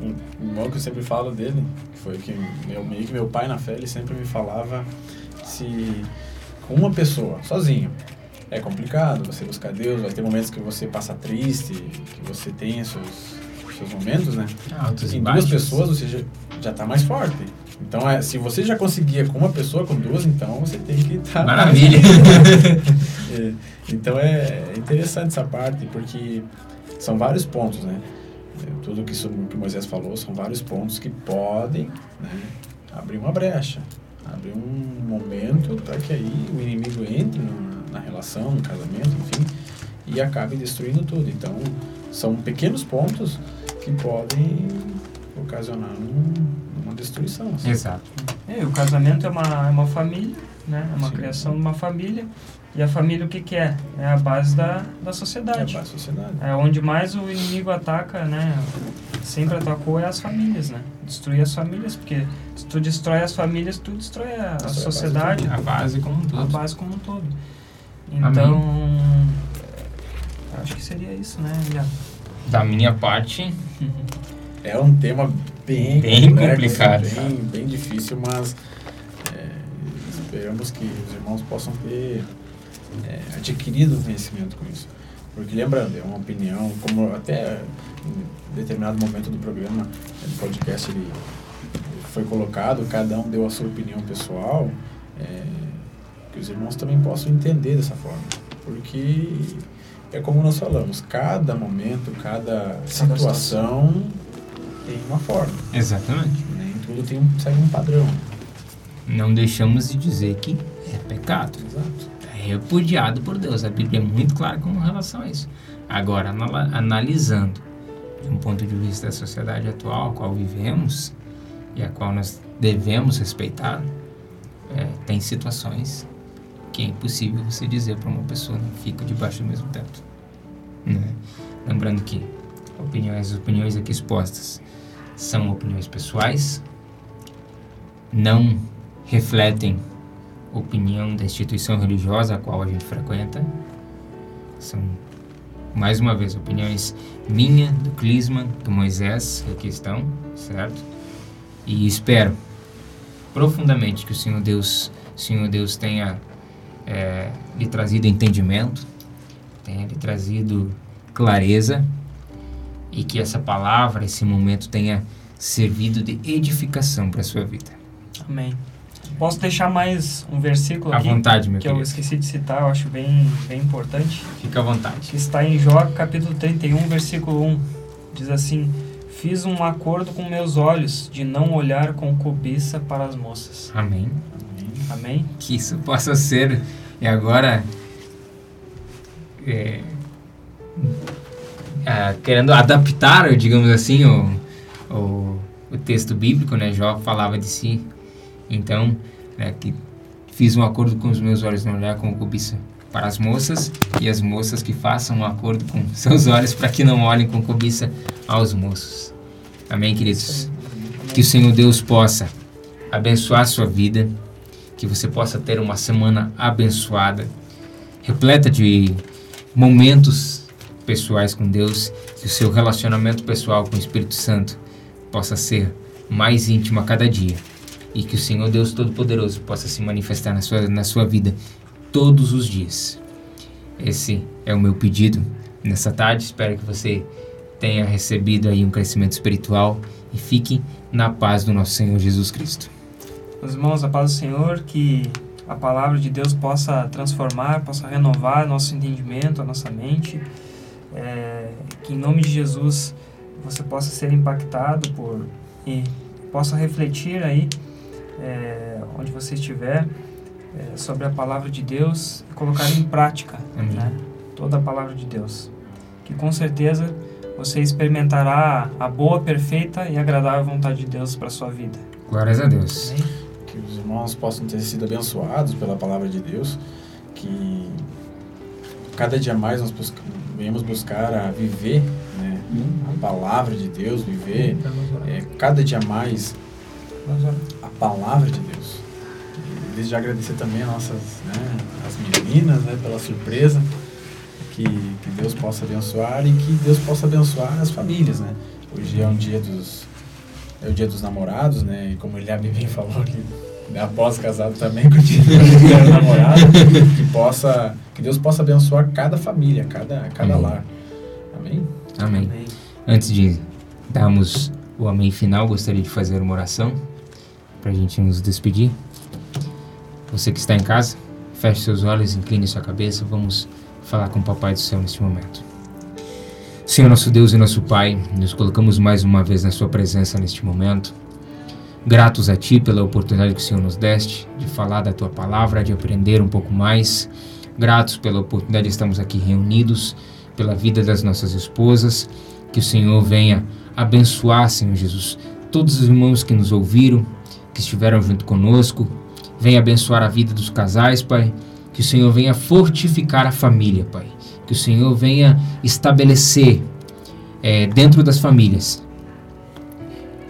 [SPEAKER 3] um um irmão que eu sempre falo dele, que foi que meu, meio que meu pai na fé, ele sempre me falava se com uma pessoa, sozinho, é complicado você buscar Deus, vai ter momentos que você passa triste, que você tem seus, seus momentos, né?
[SPEAKER 1] E
[SPEAKER 3] em duas pessoas você já, já tá mais forte. Então, é, se você já conseguia com uma pessoa, com duas, então você tem que estar...
[SPEAKER 1] Maravilha.
[SPEAKER 3] É, então é interessante essa parte, porque são vários pontos, né? É, Tudo que, isso, que Moisés falou são vários pontos que podem né, abrir uma brecha, abrir um momento para que aí o inimigo entre no- na relação, no casamento, enfim, e, e acabe destruindo tudo. Então, são pequenos pontos que podem ocasionar um, uma destruição. Assim.
[SPEAKER 1] Exato.
[SPEAKER 2] É, o casamento é uma, é uma família, né? É uma
[SPEAKER 3] Sim.
[SPEAKER 2] criação de uma família. E a família o que, que é? É a base da, da
[SPEAKER 3] É
[SPEAKER 2] sociedade.
[SPEAKER 3] para a sociedade.
[SPEAKER 2] É onde mais o inimigo ataca, né? Sempre atacou é as famílias, né? Destruir as famílias, porque se tu destrói as famílias, tu destrói a, a
[SPEAKER 3] a
[SPEAKER 2] sociedade,
[SPEAKER 1] A base como um
[SPEAKER 2] a
[SPEAKER 1] todo.
[SPEAKER 2] base como um todo. Então, é, acho que seria isso, né? Lia?
[SPEAKER 1] Da minha parte,
[SPEAKER 3] É um tema bem,
[SPEAKER 1] Bem
[SPEAKER 3] complexo,
[SPEAKER 1] complicado,
[SPEAKER 3] bem, bem difícil, mas é, esperamos que os irmãos possam ter é, adquirido conhecimento com isso. Porque lembrando, é uma opinião, como até em determinado momento do programa, do podcast, ele foi colocado, cada um deu a sua opinião pessoal, é, que os irmãos também possam entender dessa forma. Porque é como nós falamos, cada momento, cada situação tem uma forma.
[SPEAKER 1] exatamente.
[SPEAKER 3] Nem tudo tem um, segue um padrão.
[SPEAKER 1] Não deixamos de dizer que é pecado.
[SPEAKER 3] Exato.
[SPEAKER 1] Repudiado por Deus. A Bíblia é muito clara com relação a isso. Agora, analisando de um ponto de vista da sociedade atual, a qual vivemos e a qual nós devemos respeitar, é, tem situações que é impossível você dizer para uma pessoa não fica debaixo do mesmo teto. Né? Lembrando que opiniões, as opiniões aqui expostas são opiniões pessoais, não refletem opinião da instituição religiosa a qual a gente frequenta. São, mais uma vez, opiniões minha, do Clisman, do Moisés, que aqui estão, certo? E espero profundamente que o Senhor Deus, Senhor Deus tenha eh, lhe trazido entendimento, tenha lhe trazido clareza e que essa palavra, esse momento tenha servido de edificação para a sua vida.
[SPEAKER 2] Amém. Posso deixar mais um versículo
[SPEAKER 1] À
[SPEAKER 2] aqui
[SPEAKER 1] vontade, meu
[SPEAKER 2] que eu
[SPEAKER 1] querido.
[SPEAKER 2] esqueci de citar, eu acho bem, bem importante.
[SPEAKER 1] Fica à vontade.
[SPEAKER 2] que está em Jó, capítulo 31, versículo 1. Diz assim: Fiz um acordo com meus olhos de não olhar com cobiça para as moças.
[SPEAKER 1] Amém.
[SPEAKER 2] Amém?
[SPEAKER 1] Que isso possa ser, e agora, é, ah, querendo adaptar, digamos assim, o, o, o texto bíblico, né? Jó falava de si. Então, né, que fiz um acordo com os meus olhos, não olhar com cobiça para as moças, e as moças que façam um acordo com seus olhos para que não olhem com cobiça aos moços. Amém, queridos? Que o Senhor Deus possa abençoar a sua vida, que você possa ter uma semana abençoada, repleta de momentos pessoais com Deus, que o seu relacionamento pessoal com o Espírito Santo possa ser mais íntimo a cada dia e que o Senhor Deus Todo-Poderoso possa se manifestar na sua, na sua vida todos os dias. Esse é o meu pedido nessa tarde. Espero que você tenha recebido aí um crescimento espiritual e fique na paz do nosso Senhor Jesus Cristo.
[SPEAKER 2] Meus irmãos, a paz do Senhor, que a palavra de Deus possa transformar, possa renovar nosso entendimento, a nossa mente. É, que em nome de Jesus você possa ser impactado por e possa refletir aí é, onde você estiver é, sobre a palavra de Deus e colocar em prática
[SPEAKER 1] Amém.
[SPEAKER 2] né, toda a palavra de Deus. Que com certeza você experimentará a boa, perfeita e agradável vontade de Deus para sua vida.
[SPEAKER 1] Glórias a Deus.
[SPEAKER 2] Amém?
[SPEAKER 3] Que os irmãos possam ter sido abençoados pela palavra de Deus, que cada dia mais nós busca, venhamos buscar a viver né, a palavra de Deus, viver é, cada dia mais palavra de Deus. E desde já agradecer também a nossas, né, as meninas, né, pela surpresa, que, que Deus possa abençoar e que Deus possa abençoar as famílias, né. Hoje é um dia dos, é o dia dos namorados, né, e como ele bem falou que após casado também continua sendo namorado, que possa, que Deus possa abençoar cada família, cada, cada
[SPEAKER 1] Amém.
[SPEAKER 3] lar. Amém?
[SPEAKER 1] Amém. Antes de darmos o amém final, gostaria de fazer uma oração para a gente nos despedir. Você que está em casa, feche seus olhos, incline sua cabeça. Vamos falar com o Papai do Céu neste momento. Senhor, nosso Deus e nosso Pai, nos colocamos mais uma vez na Sua presença neste momento. Gratos a Ti pela oportunidade que o Senhor nos deste de falar da Tua palavra, de aprender um pouco mais gratos pela oportunidade de estarmos aqui reunidos, pela vida das nossas esposas. Que o Senhor venha abençoar, Senhor Jesus, todos os irmãos que nos ouviram, que estiveram junto conosco. Venha abençoar a vida dos casais, Pai. Que o Senhor venha fortificar a família, Pai. Que o Senhor venha estabelecer é, dentro das famílias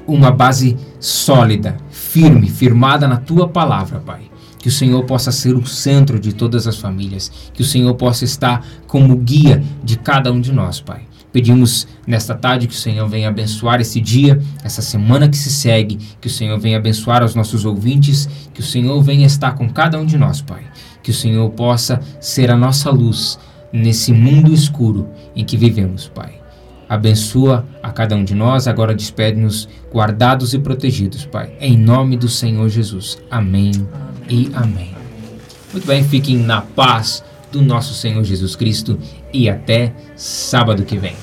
[SPEAKER 1] uma base sólida, firme, firmada na tua palavra, Pai. Que o Senhor possa ser o centro de todas as famílias, que o Senhor possa estar como guia de cada um de nós, Pai. Pedimos nesta tarde que o Senhor venha abençoar esse dia, essa semana que se segue, que o Senhor venha abençoar os nossos ouvintes, que o Senhor venha estar com cada um de nós, Pai. Que o Senhor possa ser a nossa luz nesse mundo escuro em que vivemos, Pai. Abençoa a cada um de nós, agora despede-nos guardados e protegidos, Pai. Em nome do Senhor Jesus. Amém, amém. e amém. Muito bem, fiquem na paz do nosso Senhor Jesus Cristo e até sábado que vem.